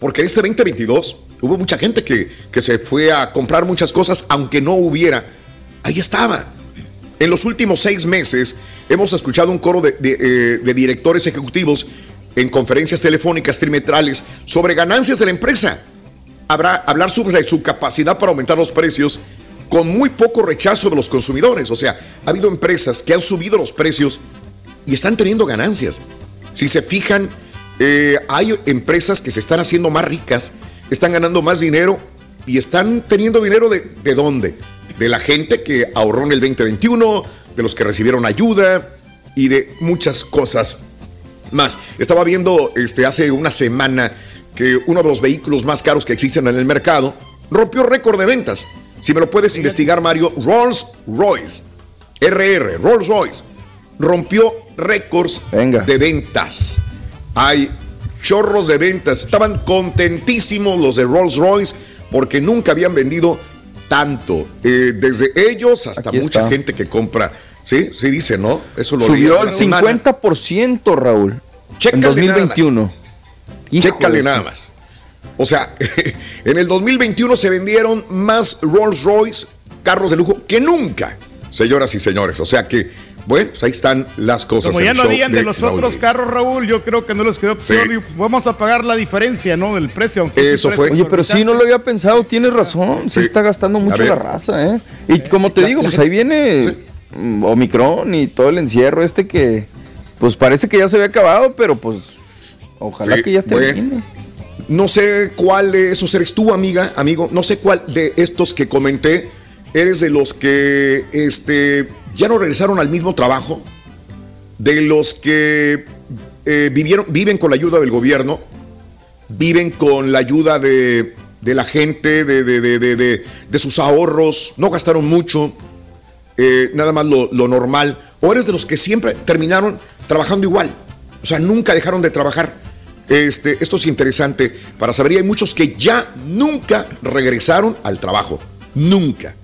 Porque en este 2022 hubo mucha gente que, que se fue a comprar muchas cosas, aunque no hubiera. Ahí estaba. En los últimos seis meses hemos escuchado un coro de, de, eh, directores ejecutivos en conferencias telefónicas trimestrales sobre ganancias de la empresa habrá hablar sobre su capacidad para aumentar los precios con muy poco rechazo de los consumidores. O sea, ha habido empresas que han subido los precios y están teniendo ganancias. Si se fijan, eh, hay empresas que se están haciendo más ricas, están ganando más dinero y están teniendo dinero de, de dónde? De la gente que ahorró en el 2021, de los que recibieron ayuda y de muchas cosas más. Estaba viendo este, hace una semana que uno de los vehículos más caros que existen en el mercado rompió récord de ventas. Si me lo puedes investigar, Mario, Rolls Royce, RR, Rolls Royce, rompió récords de ventas. Hay chorros de ventas. Estaban contentísimos los de Rolls Royce porque nunca habían vendido tanto. Eh, desde ellos hasta Aquí mucha está. gente que compra. Sí, sí dice, ¿no? Eso lo Subió al una semana. 50%, Raúl. en Chécale nada más. 2021. Hijo Chécale nada más. O sea, en el 2021 se vendieron más Rolls Royce, carros de lujo, que nunca, señoras y señores. O sea que, bueno, pues ahí están las cosas. Como ya no habían de los otros carros, Raúl, yo creo que no les quedó opción. Sí. Vamos a pagar la diferencia, ¿no? Del precio. aunque es un precio Oye, pero sí, no lo había pensado, tienes razón. Sí, Sí. está gastando mucho la raza, ¿eh? Y como te La- digo, la pues ahí viene mm, Omicron y todo el encierro este que, pues parece que ya se había acabado, pero pues ojalá Sí, que ya bueno. termine. No sé cuál de esos eres tú, amiga, amigo. No sé cuál de estos que comenté eres de los que este, ya no regresaron al mismo trabajo, de los que eh, vivieron, viven con la ayuda del gobierno, viven con la ayuda de, de la gente, de, de- de- sus ahorros, no gastaron mucho, eh, nada más lo, lo normal, o eres de los que siempre terminaron trabajando igual, o sea, nunca dejaron de trabajar. Este, esto es interesante para saber, hay muchos que ya nunca regresaron al trabajo, nunca.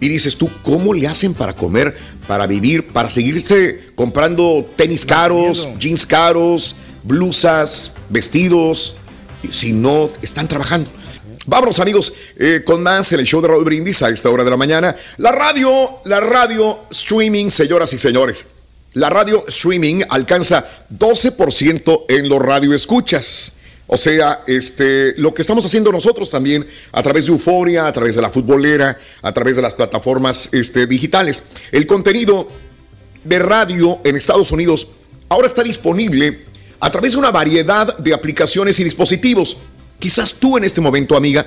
Y dices tú, ¿cómo le hacen para comer, para vivir, para seguirse comprando tenis caros, jeans caros, blusas, vestidos, si no están trabajando? Vámonos amigos eh, con más en el show de Raúl Brindis a esta hora de la mañana. La radio, la radio streaming, señoras y señores. La radio streaming alcanza 12% en los radioescuchas. O sea, este, lo que estamos haciendo nosotros también a través de Euforia, a través de la futbolera, a través de las plataformas este, digitales. El contenido de radio en Estados Unidos ahora está disponible a través de una variedad de aplicaciones y dispositivos. Quizás tú en este momento, amiga,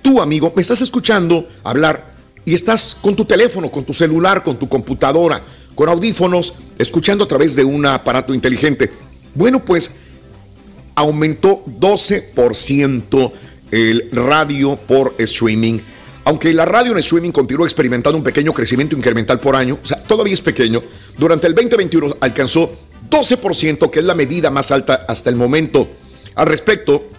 tú, amigo, me estás escuchando hablar y estás con tu teléfono, con tu celular, con tu computadora, con audífonos, escuchando a través de un aparato inteligente. Bueno, pues aumentó 12% el radio por streaming. Aunque la radio en streaming continuó experimentando un pequeño crecimiento incremental por año, o sea, todavía es pequeño, durante el 2021 alcanzó 12%, que es la medida más alta hasta el momento. Al respecto,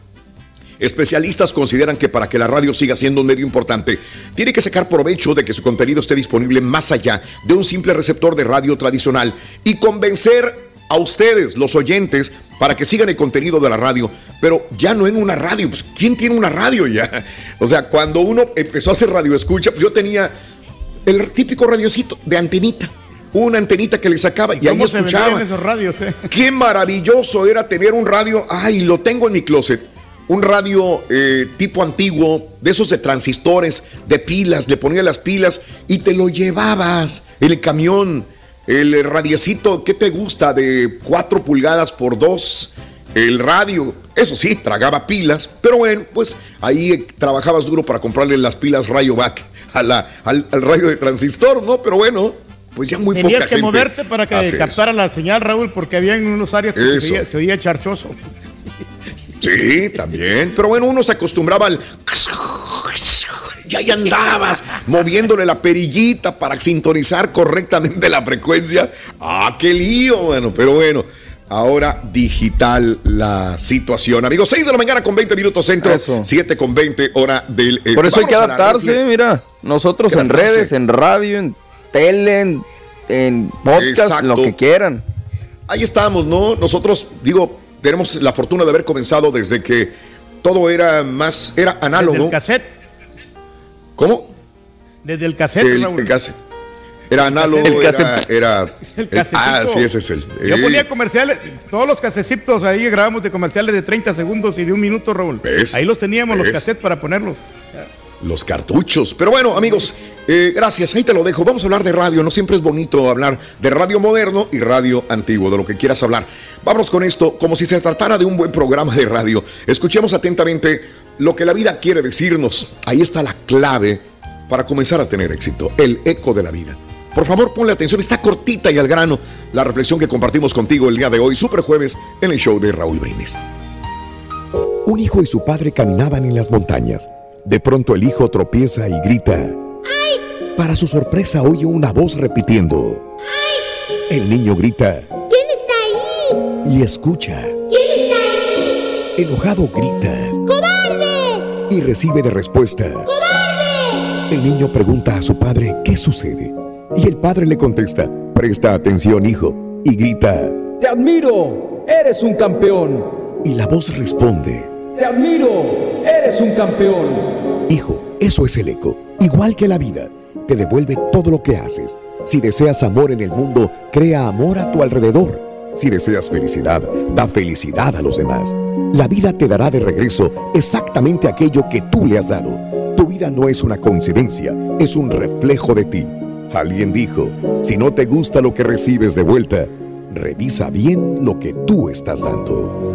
Especialistas consideran que para que la radio siga siendo un medio importante, tiene que sacar provecho de que su contenido esté disponible más allá de un simple receptor de radio tradicional y convencer a ustedes, los oyentes, para que sigan el contenido de la radio, pero ya no en una radio. Pues, ¿Quién tiene una radio ya? O sea, cuando uno empezó a hacer radio escucha, pues yo tenía el típico radiocito de antenita. Una antenita que le sacaba y ahí ¿Cómo se escuchaba. vendían esos radios, eh? Qué maravilloso era tener un radio. Ay, lo tengo en mi closet. Un radio eh, tipo antiguo, de esos de transistores, de pilas, le ponía las pilas y te lo llevabas en el camión. El radiecito, ¿qué te gusta? De 4 pulgadas por 2. El radio, eso sí, tragaba pilas, pero bueno, pues ahí eh, trabajabas duro para comprarle las pilas Rayovac a la, al, al radio de transistor, ¿no? Pero bueno, pues ya muy Tenías poca que gente moverte para que captara la señal, Raúl, porque había en unos áreas que se oía, se oía charchoso. Sí, también. Pero bueno, uno se acostumbraba al. Y ahí andabas moviéndole la perillita para sintonizar correctamente la frecuencia. ¡Ah, qué lío! Bueno, pero bueno. Ahora digital la situación. Amigos, 6 de la mañana con 20 minutos centro, 7 con 20 hora del. este. Por eso hay que adaptarse, mira. Nosotros en adaptarse. redes, en radio, en tele, en, en podcast, Exacto. lo que quieran. Ahí estamos, ¿no? Nosotros, digo, tenemos la fortuna de haber comenzado desde que todo era más, era análogo. Desde el cassette. ¿Cómo? Desde el cassette, El, Raúl. el cassette. Era análogo, El era, cassette. era- El ah, sí, ese es el. Yo ponía comerciales, todos los casecitos ahí grabamos de comerciales de 30 segundos y de un minuto, Raúl. ¿Ves? Ahí los teníamos, los cassettes para ponerlos. Los cartuchos. Pero bueno, amigos, eh, gracias. Ahí te lo dejo. Vamos a hablar de radio. No siempre es bonito hablar de radio moderno y radio antiguo, de lo que quieras hablar. Vámonos con esto, como si se tratara de un buen programa de radio. Escuchemos atentamente lo que la vida quiere decirnos. Ahí está la clave para comenzar a tener éxito. El eco de la vida. Por favor, ponle atención. Está cortita y al grano la reflexión que compartimos contigo el día de hoy, Super Jueves, en el show de Raúl Brindis. Un hijo y su padre caminaban en las montañas. De pronto el hijo tropieza y grita. Para su sorpresa oye una voz repitiendo. El niño grita ¿Quién está ahí? y escucha. ¿Quién está ahí? Enojado grita ¡Cobarde! y recibe de respuesta. El niño pregunta a su padre qué sucede. Y el padre le contesta, presta atención hijo, y grita. Te admiro, eres un campeón. Y la voz responde, Te admiro, eres un campeón. Hijo, eso es el eco. Igual que la vida, te devuelve todo lo que haces. Si deseas amor en el mundo, crea amor a tu alrededor. Si deseas felicidad, da felicidad a los demás. La vida te dará de regreso exactamente aquello que tú le has dado. Tu vida no es una coincidencia, es un reflejo de ti. Alguien dijo, si no te gusta lo que recibes de vuelta, revisa bien lo que tú estás dando.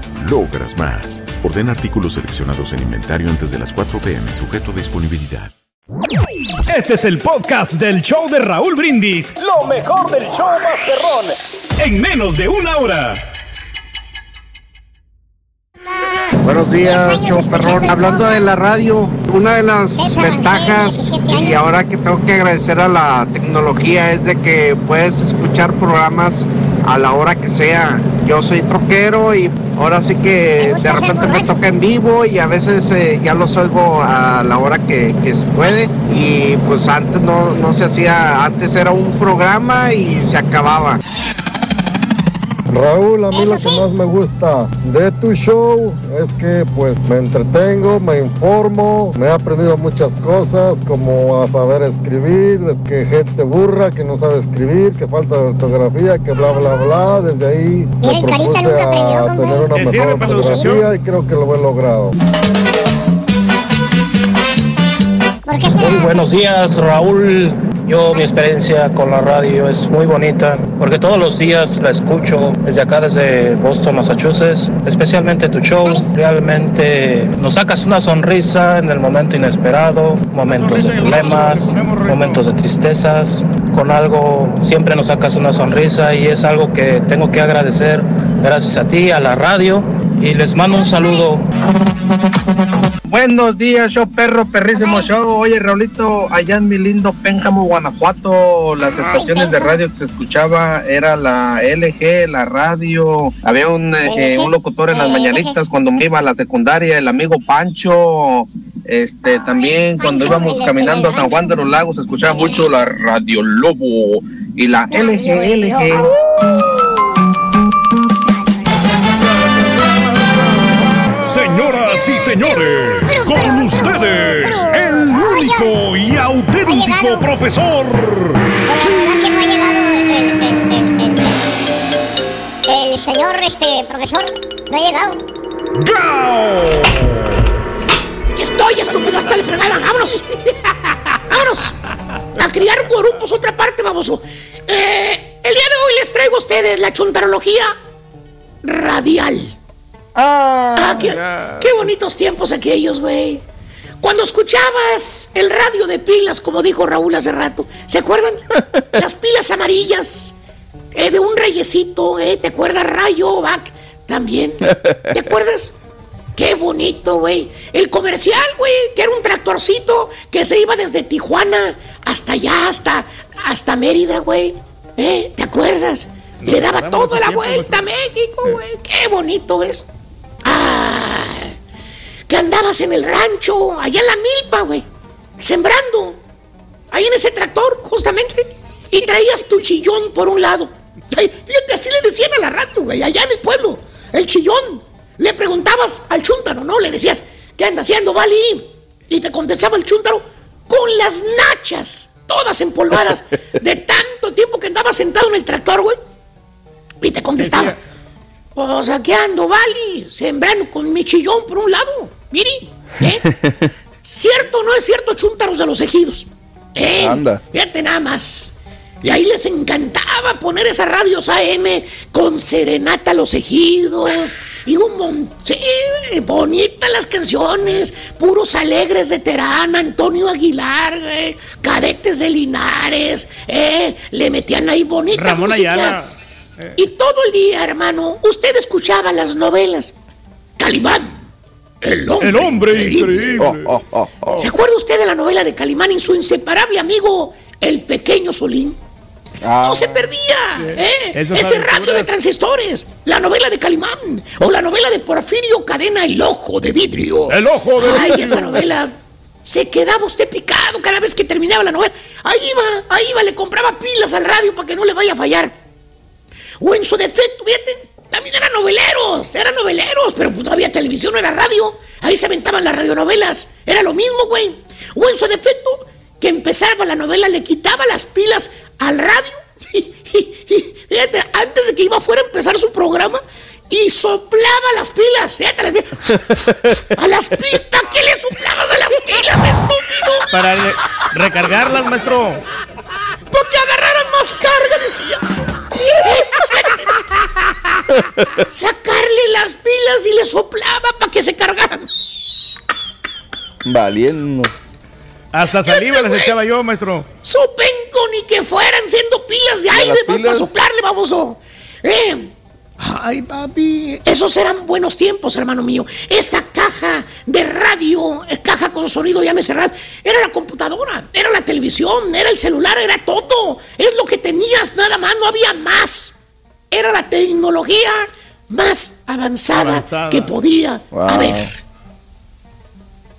logras más. Ordena artículos seleccionados en inventario antes de las 4 pm, sujeto a disponibilidad. Este es el podcast del show de Raúl Brindis. Lo mejor del show Masterrón. En menos de una hora. Buenos buenos días, show perrón. Hablando de la radio, una de las ventajas y ahora que tengo que agradecer a la tecnología es de que puedes escuchar programas a la hora que sea. Yo soy troquero y ahora sí que de repente me toca en vivo y a veces eh, ya los oigo a la hora que, que se puede. Y pues antes no, no se hacía, antes era un programa y se acababa. Raúl, a mí lo que más me gusta de tu show es que pues me entretengo, me informo, me he aprendido muchas cosas como a saber escribir, es que gente burra que no sabe escribir, que falta de ortografía, que bla bla bla, desde ahí me propuse a tener una mejor ortografía y creo que lo he logrado. Muy buenos días, Raúl. Yo, mi experiencia con la radio es muy bonita porque todos los días la escucho desde acá, desde Boston, Massachusetts, especialmente tu show. Realmente nos sacas una sonrisa en el momento inesperado, momentos de problemas, momentos de tristezas. Con algo siempre nos sacas una sonrisa y es algo que tengo que agradecer gracias a ti, a la radio. Y les mando un saludo. Buenos días, show perro, perrísimo show. Oye, Raulito, allá en mi lindo Pénjamo, Guanajuato, las estaciones de radio que se escuchaba era la LG, la radio. Había un, eh, un locutor en las mañanitas cuando me iba a la secundaria, el amigo Pancho. Este, también cuando íbamos caminando a San Juan de los Lagos, se escuchaba mucho la Radio Lobo y la LG, LG. Señoras y señores, con ustedes, el único y auténtico profesor. El señor, este, profesor, no ha llegado. Aquí estoy, estúpido, hasta la fregada. ¡Vámonos! ¡Vámonos! A criar grupos, otra parte, baboso. Eh, el día de hoy les traigo a ustedes la chuntarología radial. Ah, qué, qué bonitos tiempos aquellos, güey. Cuando escuchabas el radio de pilas, como dijo Raúl hace rato, ¿se acuerdan? Las pilas amarillas eh, de un reyesito, ¿eh? ¿Te acuerdas? Rayo Back también. ¿Te acuerdas? Qué bonito, güey. El comercial, güey, que era un tractorcito que se iba desde Tijuana hasta allá, hasta, hasta Mérida, güey. ¿Eh? ¿Te acuerdas? Le daba toda la vuelta a México, güey. Qué bonito es. Ah, que andabas en el rancho, allá en la milpa, güey, sembrando, ahí en ese tractor, justamente, y traías tu chillón por un lado. Fíjate, así le decían a la rato, güey, allá en el pueblo, el chillón. Le preguntabas al chúntaro, ¿no? Le decías, ¿qué anda haciendo, Vali? Y te contestaba el chúntaro con las nachas, todas empolvadas, de tanto tiempo que andaba sentado en el tractor, güey. Y te contestaba, o sea, ¿qué ando, Vali? Sembrando con mi chillón por un lado. Mire, ¿eh? ¿Cierto o no es cierto, chúntaros de los ejidos? ¿Eh? Anda. Fíjate nada más. Y ahí les encantaba poner esas radios AM con serenata a los ejidos. Y un montón. Sí, bonitas las canciones. Puros alegres de Terán, Antonio Aguilar, güey, cadetes de Linares. ¿eh? Le metían ahí bonita Ramón música. Ayala. Y todo el día, hermano, usted escuchaba las novelas. Calimán, el hombre, El hombre increíble. Oh, ¿Se acuerda usted de la novela de Calimán y su inseparable amigo, el pequeño Solín? No se perdía, ¿eh? Ese radio de transistores, la novela de Calimán, o la novela de Porfirio Cadena, El Ojo de Vidrio. El ojo de Ay, vidrio. esa novela. Se quedaba usted picado cada vez que terminaba la novela. Ahí iba, ahí iba, le compraba pilas al radio para que no le vaya a fallar. O en su defecto, fíjate, también eran noveleros, eran noveleros, pero pues no había televisión, no era radio. Ahí se aventaban las radionovelas, era lo mismo, güey. O en su defecto, que empezaba la novela, le quitaba las pilas al radio. Fíjate, antes de que iba fuera a empezar su programa, y soplaba las pilas. Las pilas. A las pilas, ¿para qué le soplabas a las pilas, estúpido? Para re- recargarlas, maestro. Porque agarraran más carga, decía. Sacarle las pilas y le soplaba para que se cargaran. Valiendo. Hasta saliva les echaba yo, maestro. Sopenco ni que fueran siendo pilas de aire para soplarle, baboso. Eh, Ay, papi, esos eran buenos tiempos, hermano mío. Esa caja de radio, eh, caja con sonido, llámese radio, era la computadora, era la televisión, era el celular, era todo. Es lo que tenías, nada más, no había más. Era la tecnología más avanzada, Avanzada. que podía Wow. haber.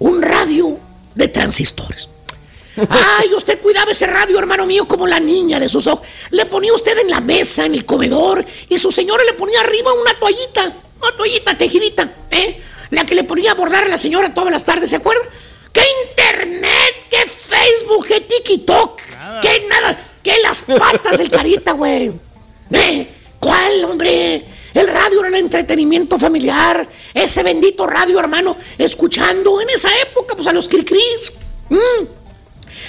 Un radio de transistores. Ay, usted cuidaba ese radio, hermano mío, como la niña de sus ojos. Le ponía usted en la mesa, en el comedor, y su señora le ponía arriba una toallita, una toallita tejidita, ¿eh? La que le ponía a bordar a la señora todas las tardes, ¿se acuerda? ¿Qué internet? ¿Qué Facebook? ¿Qué TikTok? ¿Qué nada? ¿Qué las patas del carita, güey? ¿Eh? ¿Cuál, hombre? El radio era el entretenimiento familiar. Ese bendito radio, hermano, escuchando en esa época, pues a los cricris.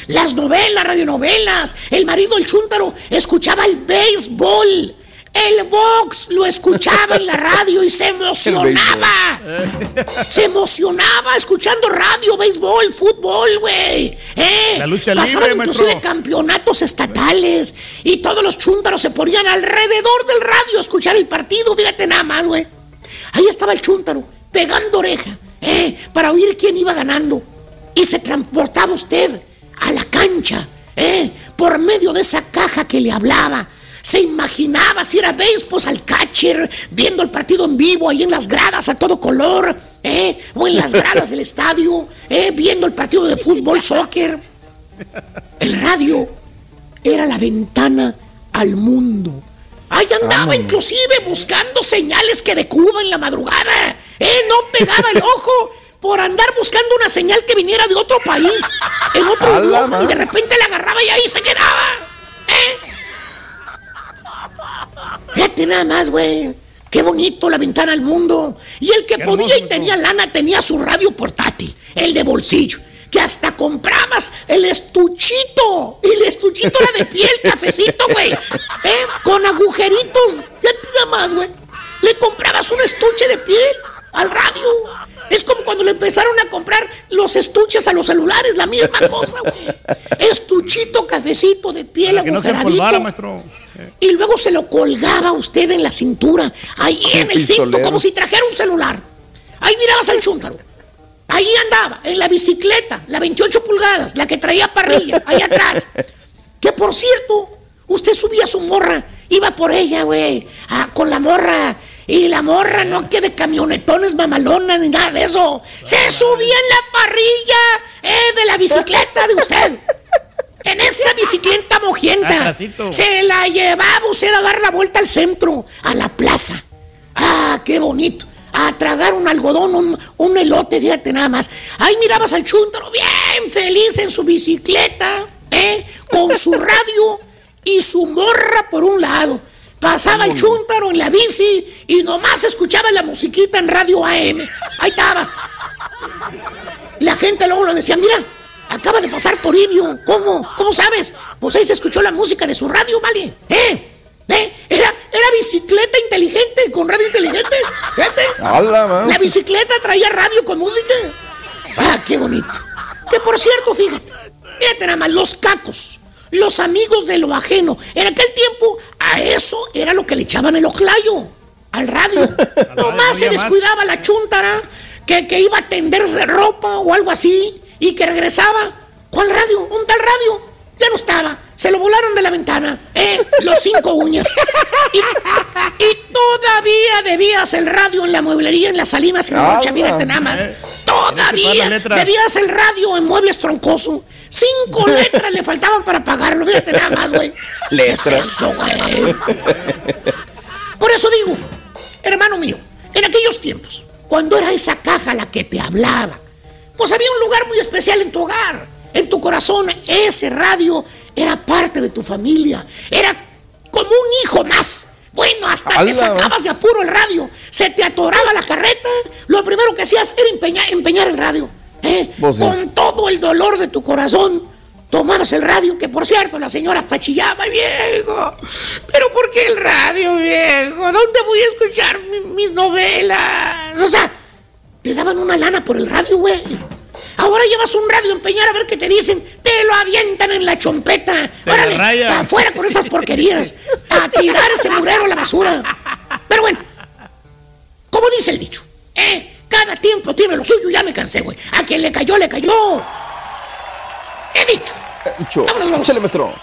Las novelas, radionovelas. El marido, el chúntaro, escuchaba el béisbol. El box lo escuchaba en la radio y se emocionaba. Se emocionaba escuchando radio, béisbol, fútbol, güey. ¿Eh? La lucha Pasaban libre, inclusive campeonatos estatales y todos los chúntaros se ponían alrededor del radio a escuchar el partido. Fíjate nada más, güey. Ahí estaba el chúntaro pegando oreja ¿eh? para oír quién iba ganando. Y se transportaba usted a la cancha ¿eh? por medio de esa caja que le hablaba. Se imaginaba si era béisbol pues, al catcher, viendo el partido en vivo ahí en las gradas a todo color, ¿eh? o en las gradas del estadio, ¿eh? viendo el partido de fútbol, soccer. El radio era la ventana al mundo. Ahí andaba inclusive buscando señales que de Cuba en la madrugada. ¿eh? No pegaba el ojo por andar buscando una señal que viniera de otro país, en otro idioma, y de repente la agarraba y ahí se quedaba. ¿eh? Fíjate nada más, güey. Qué bonito la ventana al mundo. Y el que podía y tenía lana tenía su radio portátil, el de bolsillo. Que hasta comprabas el estuchito. Y el estuchito era de piel, cafecito, güey. ¿eh? Con agujeritos. Fíjate nada más, güey. Le comprabas un estuche de piel al radio. Es como cuando le empezaron a comprar los estuches a los celulares, la misma cosa, güey. Estuchito, cafecito de piel, Para que no se agujeradito. empolvara, maestro. Y luego se lo colgaba usted en la cintura, ahí en el cinto, como si trajera un celular. Ahí mirabas al chúntaro. Ahí andaba, en la bicicleta, la 28 pulgadas, la que traía parrilla, ahí atrás. Que por cierto, usted subía su morra, iba por ella, güey, ah, con la morra. Y la morra no que de camionetones mamalonas ni nada de eso. Se subía en la parrilla eh, de la bicicleta de usted. En esa bicicleta mojienta. Atrasito. Se la llevaba usted a dar la vuelta al centro, a la plaza. Ah, qué bonito. A tragar un algodón, un, un elote, fíjate nada más. Ahí mirabas al chúntaro bien feliz en su bicicleta, ¿eh? Con su radio y su morra por un lado. Pasaba el chúntaro en la bici y nomás escuchaba la musiquita en radio AM. Ahí estabas. La gente luego lo decía, mira, acaba de pasar Toribio. ¿Cómo? ¿Cómo sabes? Pues ahí se escuchó la música de su radio, ¿vale? ¿Eh? ¿Eh? Era, era bicicleta inteligente, con radio inteligente. Fíjate. ¡Hala, man! La bicicleta traía radio con música. Ah, qué bonito. Que por cierto, fíjate, fíjate nada más, los cacos, los amigos de lo ajeno. En aquel tiempo, a eso era lo que le echaban el ojlayo, al radio. Nomás se descuidaba la chuntara, que, que iba a tenderse ropa o algo así, y que regresaba. ¿Cuál radio? ¿Un tal radio? Ya no estaba. Se lo volaron de la ventana, ¿eh? Los cinco uñas. Y, y todavía debías el radio en la mueblería en las salinas en la noche, fíjate nada más. Eh, Todavía debías el radio en muebles troncoso. Cinco letras le faltaban para pagarlo, fíjate nada más, güey. ¿Qué es Letras. eso, güey? Por eso digo, hermano mío, en aquellos tiempos, cuando era esa caja la que te hablaba, pues había un lugar muy especial en tu hogar, en tu corazón. Ese radio era parte de tu familia, era como un hijo más. Bueno, hasta que sacabas de apuro el radio, se te atoraba la carreta, lo primero que hacías era empeñar, empeñar el radio. ¿Eh? Sí. Con todo el dolor de tu corazón, tomabas el radio, que por cierto la señora hasta chillaba, viejo. Pero ¿por qué el radio, viejo? ¿Dónde voy a escuchar mi- mis novelas? O sea, te daban una lana por el radio, güey. Ahora llevas un radio a empeñar a ver qué te dicen. Te lo avientan en la chompeta. Te Órale, afuera con esas porquerías. A tirar ese murero a la basura. Pero bueno, como dice el dicho, ¿eh? Cada tiempo tiene lo suyo, ya me cansé, güey. A quien le cayó, le cayó. He dicho. Dicho. Vámonos, vamos. Échale, maestro.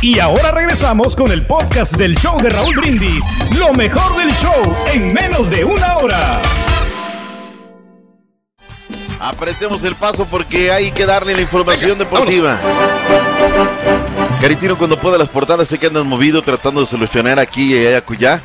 Y ahora regresamos con el podcast del show de Raúl Brindis. Lo mejor del show en menos de una hora. Apretemos el paso porque hay que darle la información deportiva. Caritino cuando pueda las portadas sé que andan movido tratando de solucionar aquí y allá acullá.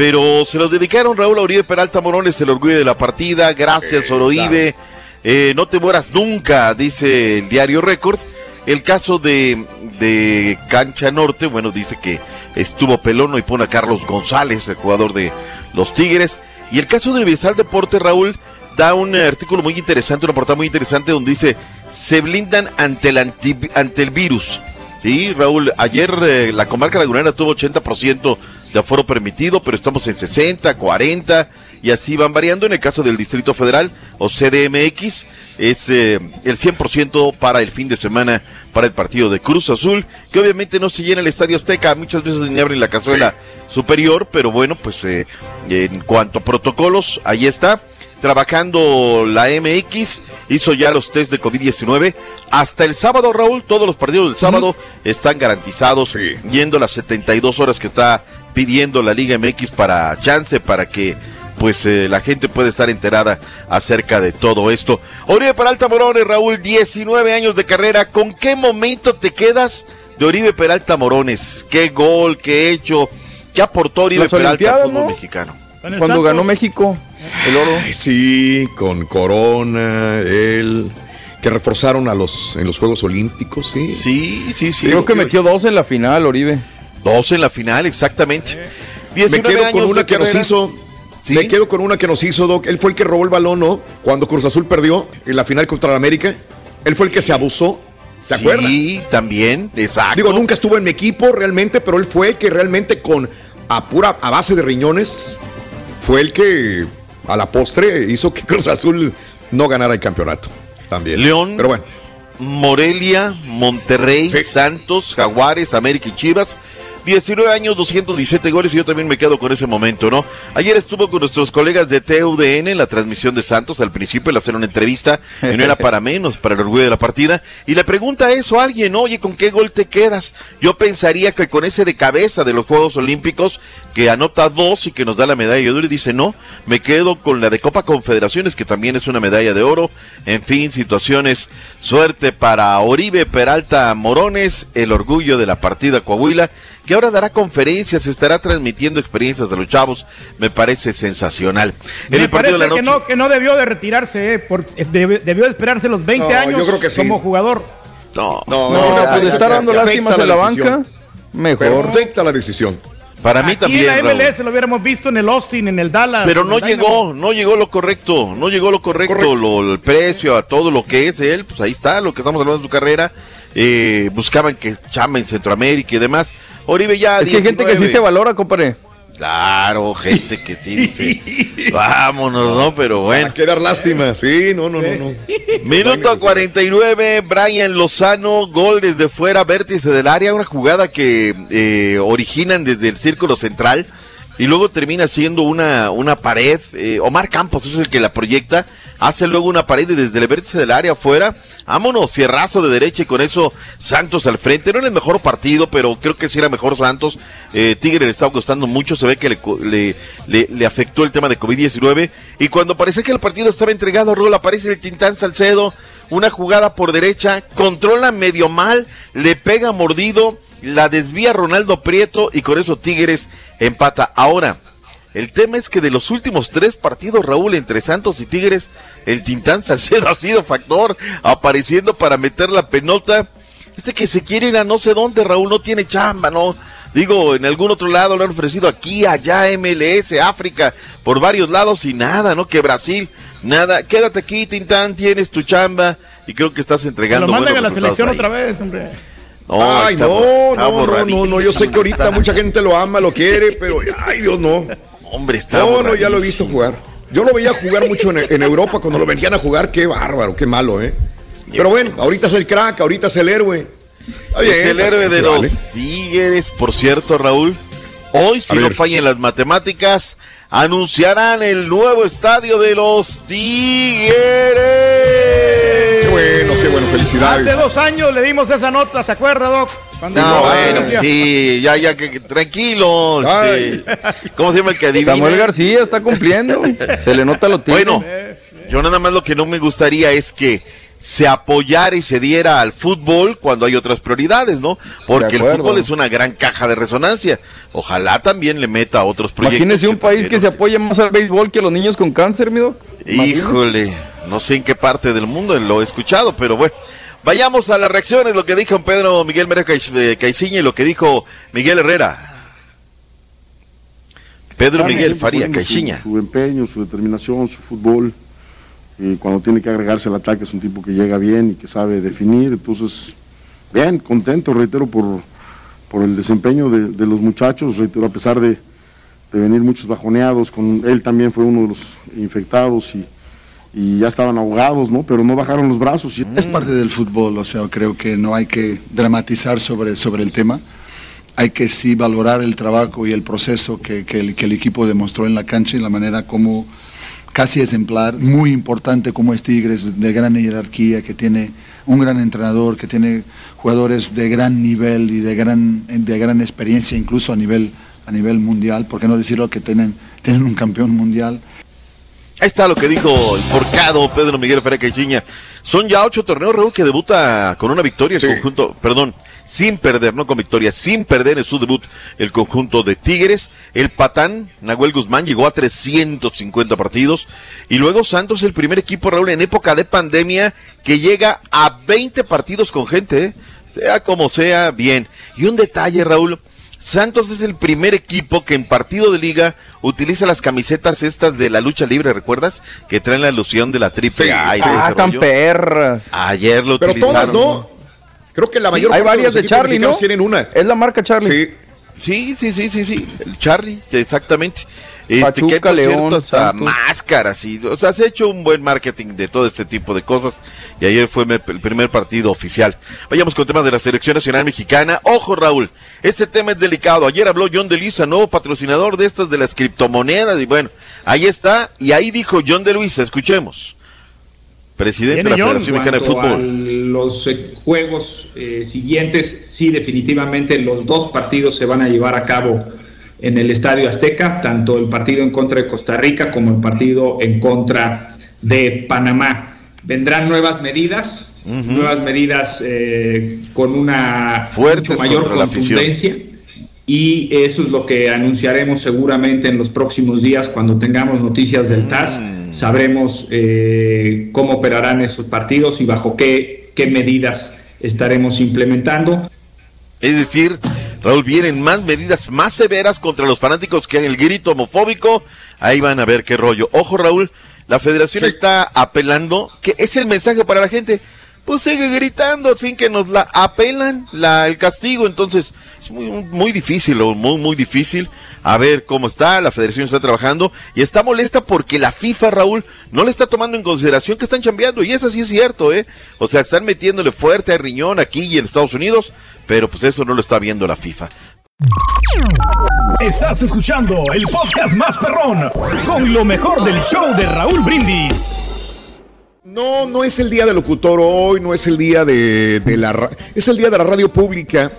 Pero se los dedicaron Raúl Oribe Peralta Morones, el orgullo de la partida. Gracias, Eh, Oroibe. Eh, no te mueras nunca, dice el diario Record. El caso de, de Cancha Norte, bueno, dice que estuvo pelono y pone a Carlos González, el jugador de los Tigres. Y el caso de Universal Deporte, Raúl, da un eh, artículo muy interesante, una portada muy interesante donde dice, se blindan ante el, anti- ante el virus. Sí, Raúl, ayer eh, la comarca lagunera tuvo 80% de aforo permitido, pero estamos en 60, 40 y así van variando. En el caso del Distrito Federal o CDMX es eh, el 100% para el fin de semana para el partido de Cruz Azul, que obviamente no se llena el Estadio Azteca, muchas veces ni abren la cazuela superior, pero bueno, pues eh, en cuanto a protocolos, ahí está. Trabajando la MX, hizo ya los test de COVID-19. Hasta el sábado, Raúl, todos los partidos del sábado están garantizados, yendo las 72 horas que está pidiendo la Liga MX para chance, para que pues eh, la gente pueda estar enterada acerca de todo esto. Oribe Peralta Morones, Raúl, 19 años de carrera. ¿Con qué momento te quedas de Oribe Peralta Morones? ¿Qué gol, qué hecho? ¿Qué aportó Oribe Las Peralta al fútbol ¿no? mexicano? Cuando ganó México el oro. Ay, sí, con Corona, él, que reforzaron a los, en los Juegos Olímpicos, sí. Sí, sí, sí. Creo que metió dos en la final, Oribe. Dos en la final, exactamente. Me 19 quedo con una que nos hizo. Me quedo con una que nos hizo, Doc. Él fue el que robó el balón, ¿no? Cuando Cruz Azul perdió en la final contra la América. Él fue el que se abusó. ¿Te Sí, acuerdas? también, exacto. Digo, nunca estuvo en mi equipo realmente, pero él fue el que realmente con a pura a base de riñones fue el que a la postre hizo que Cruz Azul no ganara el campeonato. También. León, Pero bueno. Morelia, Monterrey, Santos, Jaguares, América y Chivas. 19 años, 217 goles y yo también me quedo con ese momento, ¿no? Ayer estuvo con nuestros colegas de TUDN en la transmisión de Santos. Al principio le hacen una entrevista y no era para menos, para el orgullo de la partida. Y le pregunta eso a alguien, oye, ¿con qué gol te quedas? Yo pensaría que con ese de cabeza de los Juegos Olímpicos, que anota dos y que nos da la medalla de oro, y dice, no, me quedo con la de Copa Confederaciones, que también es una medalla de oro. En fin, situaciones, suerte para Oribe Peralta Morones, el orgullo de la partida Coahuila, que ahora dará conferencias, estará transmitiendo experiencias de los chavos, me parece sensacional. En Me el partido parece de la que noche, no, que no debió de retirarse, eh, por- eh, debió de esperarse los 20 No, años yo creo que sí. como jugador. no, No, No, ya, pues ya, dando lástimas en la banca, mejor. Perfecta la decisión. para mí Aquí también. en la Raúl. MLS lo hubiéramos visto en el Austin, en el Dallas. Pero no llegó, no llegó lo correcto, no llegó lo correcto, Lo, el precio, a todo lo que es él, pues ahí está, lo que estamos hablando de su carrera. Eh, buscaban que chamba en Centroamérica y demás. Oribe ya. Es que hay gente que sí 19. se valora, compadre. Claro, gente que sí dice, vámonos, ¿no? Pero bueno. A quedar lástima, sí, no, no, no, no. Minuto 49, Brian Lozano, gol desde fuera, vértice del área, una jugada que eh, originan desde el círculo central y luego termina siendo una, una pared. eh, Omar Campos es el que la proyecta, hace luego una pared y desde el vértice del área afuera, vámonos, fierrazo de derecha y con eso Santos al frente. No era el mejor partido, pero creo que sí era mejor Santos. Eh, Tigre le estaba costando mucho, se ve que le, le, le- afectó el tema de COVID-19 y cuando parecía que el partido estaba entregado, Raúl aparece el Tintán Salcedo, una jugada por derecha, controla medio mal, le pega mordido, la desvía Ronaldo Prieto y con eso Tigres empata. Ahora, el tema es que de los últimos tres partidos, Raúl, entre Santos y Tigres, el Tintán Salcedo ha sido factor, apareciendo para meter la penota. Este que se quiere ir a no sé dónde, Raúl, no tiene chamba, ¿no? Digo, en algún otro lado lo han ofrecido aquí, allá, MLS, África, por varios lados y nada, ¿no? Que Brasil, nada. Quédate aquí, Tintán, tienes tu chamba y creo que estás entregando. lo mandan a la selección otra vez, hombre. No, ay, está no, está no, no, no, no, yo sé que ahorita mucha gente lo ama, lo quiere, pero ay, Dios, no. Hombre, está No, no, ya lo he visto jugar. Yo lo veía jugar mucho en, en Europa cuando lo venían a jugar, qué bárbaro, qué malo, ¿eh? Pero bueno, ahorita es el crack, ahorita es el héroe. Está bien, es el héroe de los vale. Tigres, por cierto, Raúl. Hoy, si no fallan las matemáticas, anunciarán el nuevo estadio de los Tigres. Felicidades. Hace dos años le dimos esa nota, ¿se acuerda, Doc? Cuando No, bueno, sí, ya, ya, que, que- tranquilo. este, ¿Cómo se llama el que adivina? Samuel García está cumpliendo. Se le nota lo tiene. Bueno, yo nada más lo que no me gustaría es que se apoyara y se diera al fútbol cuando hay otras prioridades, ¿no? Porque el fútbol es una gran caja de resonancia. Ojalá también le meta a otros proyectos. Imagínese un país que se apoye más al béisbol que a los niños con cáncer, mi doc. Híjole, no sé en qué parte del mundo lo he escuchado, pero bueno. Vayamos a las reacciones, lo que dijo Pedro Miguel Mera Cais- eh, Caiciña y lo que dijo Miguel Herrera. Pedro Miguel Faría poniendo su- Caiciña. Su, empeño, su determinación, su fútbol. Y cuando tiene que agregarse al ataque es un tipo que llega bien y que sabe definir. Entonces, bien, contento, reitero, por, por el desempeño de, de los muchachos. Reitero, a pesar de, de venir muchos bajoneados, con él también fue uno de los infectados y, y ya estaban ahogados, ¿no? Pero no bajaron los brazos. Y... Es parte del fútbol, o sea, creo que no hay que dramatizar sobre, sobre el tema. Hay que sí valorar el trabajo y el proceso que, que el, que el equipo demostró en la cancha y la manera como casi exemplar, muy importante como es Tigres, de gran jerarquía, que tiene un gran entrenador, que tiene jugadores de gran nivel y de gran, de gran experiencia, incluso a nivel, a nivel mundial, por qué no decirlo que tienen, tienen un campeón mundial. Ahí está lo que dijo el forcado Pedro Miguel Faría Caiciña. Son ya ocho torneos, Raúl, que debuta con una victoria el conjunto, perdón, sin perder, no con victoria, sin perder en su debut el conjunto de Tigres. El patán, Nahuel Guzmán, llegó a 350 partidos. Y luego Santos, el primer equipo, Raúl, en época de pandemia, que llega a 20 partidos con gente, ¿eh? sea como sea, bien. Y un detalle, Raúl, Santos es el primer equipo que en partido de liga utiliza las camisetas estas de la lucha libre, ¿recuerdas? Que traen la alusión de la triple A y todo Ah, tan perras. Ayer lo Pero utilizaron. todas no. Creo que la Sí, mayor hay parte varias de, de Charlie, ¿no? tienen una. Es la marca Charlie. Sí. Sí, sí, sí, sí, sí. El Charlie, exactamente. Este, Pachuca, que hay, por León, cierto, hasta Santos. máscaras y, o sea, se ha hecho un buen marketing de todo este tipo de cosas y ayer fue el primer partido oficial. Vayamos con temas de la selección nacional mexicana. Ojo, Raúl, este tema es delicado. Ayer habló John de Luisa, nuevo patrocinador de estas de las criptomonedas y bueno, ahí está y ahí dijo John de Luisa, escuchemos. Presidente de la Federación Mexicana de Fútbol. los eh, juegos eh, siguientes, sí, definitivamente los dos partidos se van a llevar a cabo en el Estadio Azteca, tanto el partido en contra de Costa Rica como el partido en contra de Panamá. Vendrán nuevas medidas, nuevas medidas eh, con una Fuertes mucho mayor contundencia. Y eso es lo que anunciaremos seguramente en los próximos días cuando tengamos noticias del TAS. Sabremos eh, cómo operarán esos partidos y bajo qué, qué medidas estaremos implementando. Es decir, Raúl, vienen más medidas más severas contra los fanáticos que el grito homofóbico. Ahí van a ver qué rollo. Ojo, Raúl, la federación está apelando, que es el mensaje para la gente. Pues sigue gritando, al fin que nos la apelan la, el castigo. Entonces, es muy, muy difícil, o muy, muy difícil. A ver cómo está, la federación está trabajando y está molesta porque la FIFA, Raúl, no le está tomando en consideración que están chambeando. Y eso sí es cierto, ¿eh? O sea, están metiéndole fuerte a riñón aquí y en Estados Unidos, pero pues eso no lo está viendo la FIFA. Estás escuchando el podcast más perrón con lo mejor del show de Raúl Brindis. No, no es el día del locutor hoy, no es el día de, de la... Es el día de la radio pública.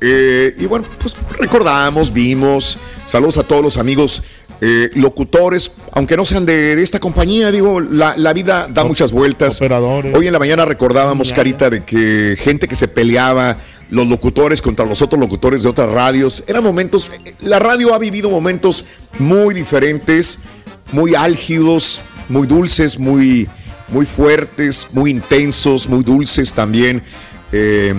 Eh, y bueno, pues recordamos, vimos. Saludos a todos los amigos eh, locutores, aunque no sean de, de esta compañía, digo, la, la vida da muchas vueltas. Hoy en la mañana recordábamos, Carita, de que gente que se peleaba, los locutores contra los otros locutores de otras radios, eran momentos, la radio ha vivido momentos muy diferentes, muy álgidos, muy dulces, muy, muy fuertes, muy intensos, muy dulces también. Eh,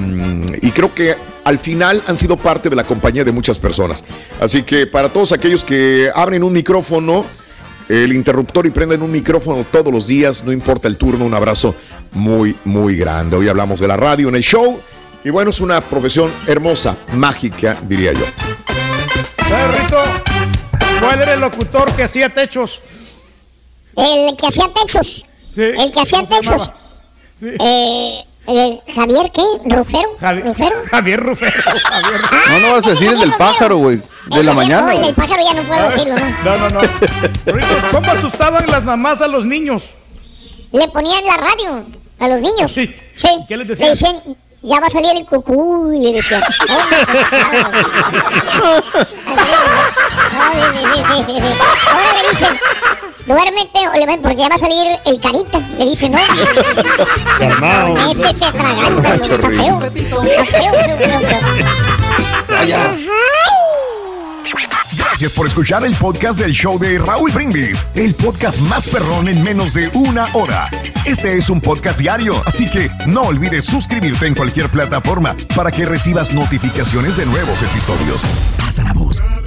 y creo que al final han sido parte de la compañía de muchas personas. Así que para todos aquellos que abren un micrófono, el interruptor y prenden un micrófono todos los días, no importa el turno, un abrazo muy, muy grande. Hoy hablamos de la radio en el show. Y bueno, es una profesión hermosa, mágica, diría yo. ¿Cuál era el locutor que hacía techos? El que hacía techos. El que hacía ¿Cómo se techos. llamaba? Eh, Eh, ¿Javier qué? ¿Rufero? ¿Rufero? Javier Rufero. Javier. No, no vas a decir el del pájaro, güey. De la mañana. No, el del pájaro ya no puedo decirlo, ¿no? No, no, no. ¿Cómo asustaban las mamás a los niños? Le ponían la radio a los niños. Sí. ¿Qué les Le decían? decían, ya va a salir el cucú. Y le decían. Sí. Ahora le dicen, duérmete o le ven porque ya va a salir el carita. Le dicen, no. Calmao. Ese se. Está feo. Está feo, feo, feo, feo. Gracias por escuchar el podcast del show de Raúl Brindis, el podcast más perrón en menos de una hora. Este es un podcast diario, así que no olvides suscribirte en cualquier plataforma para que recibas notificaciones de nuevos episodios. Pasa la voz,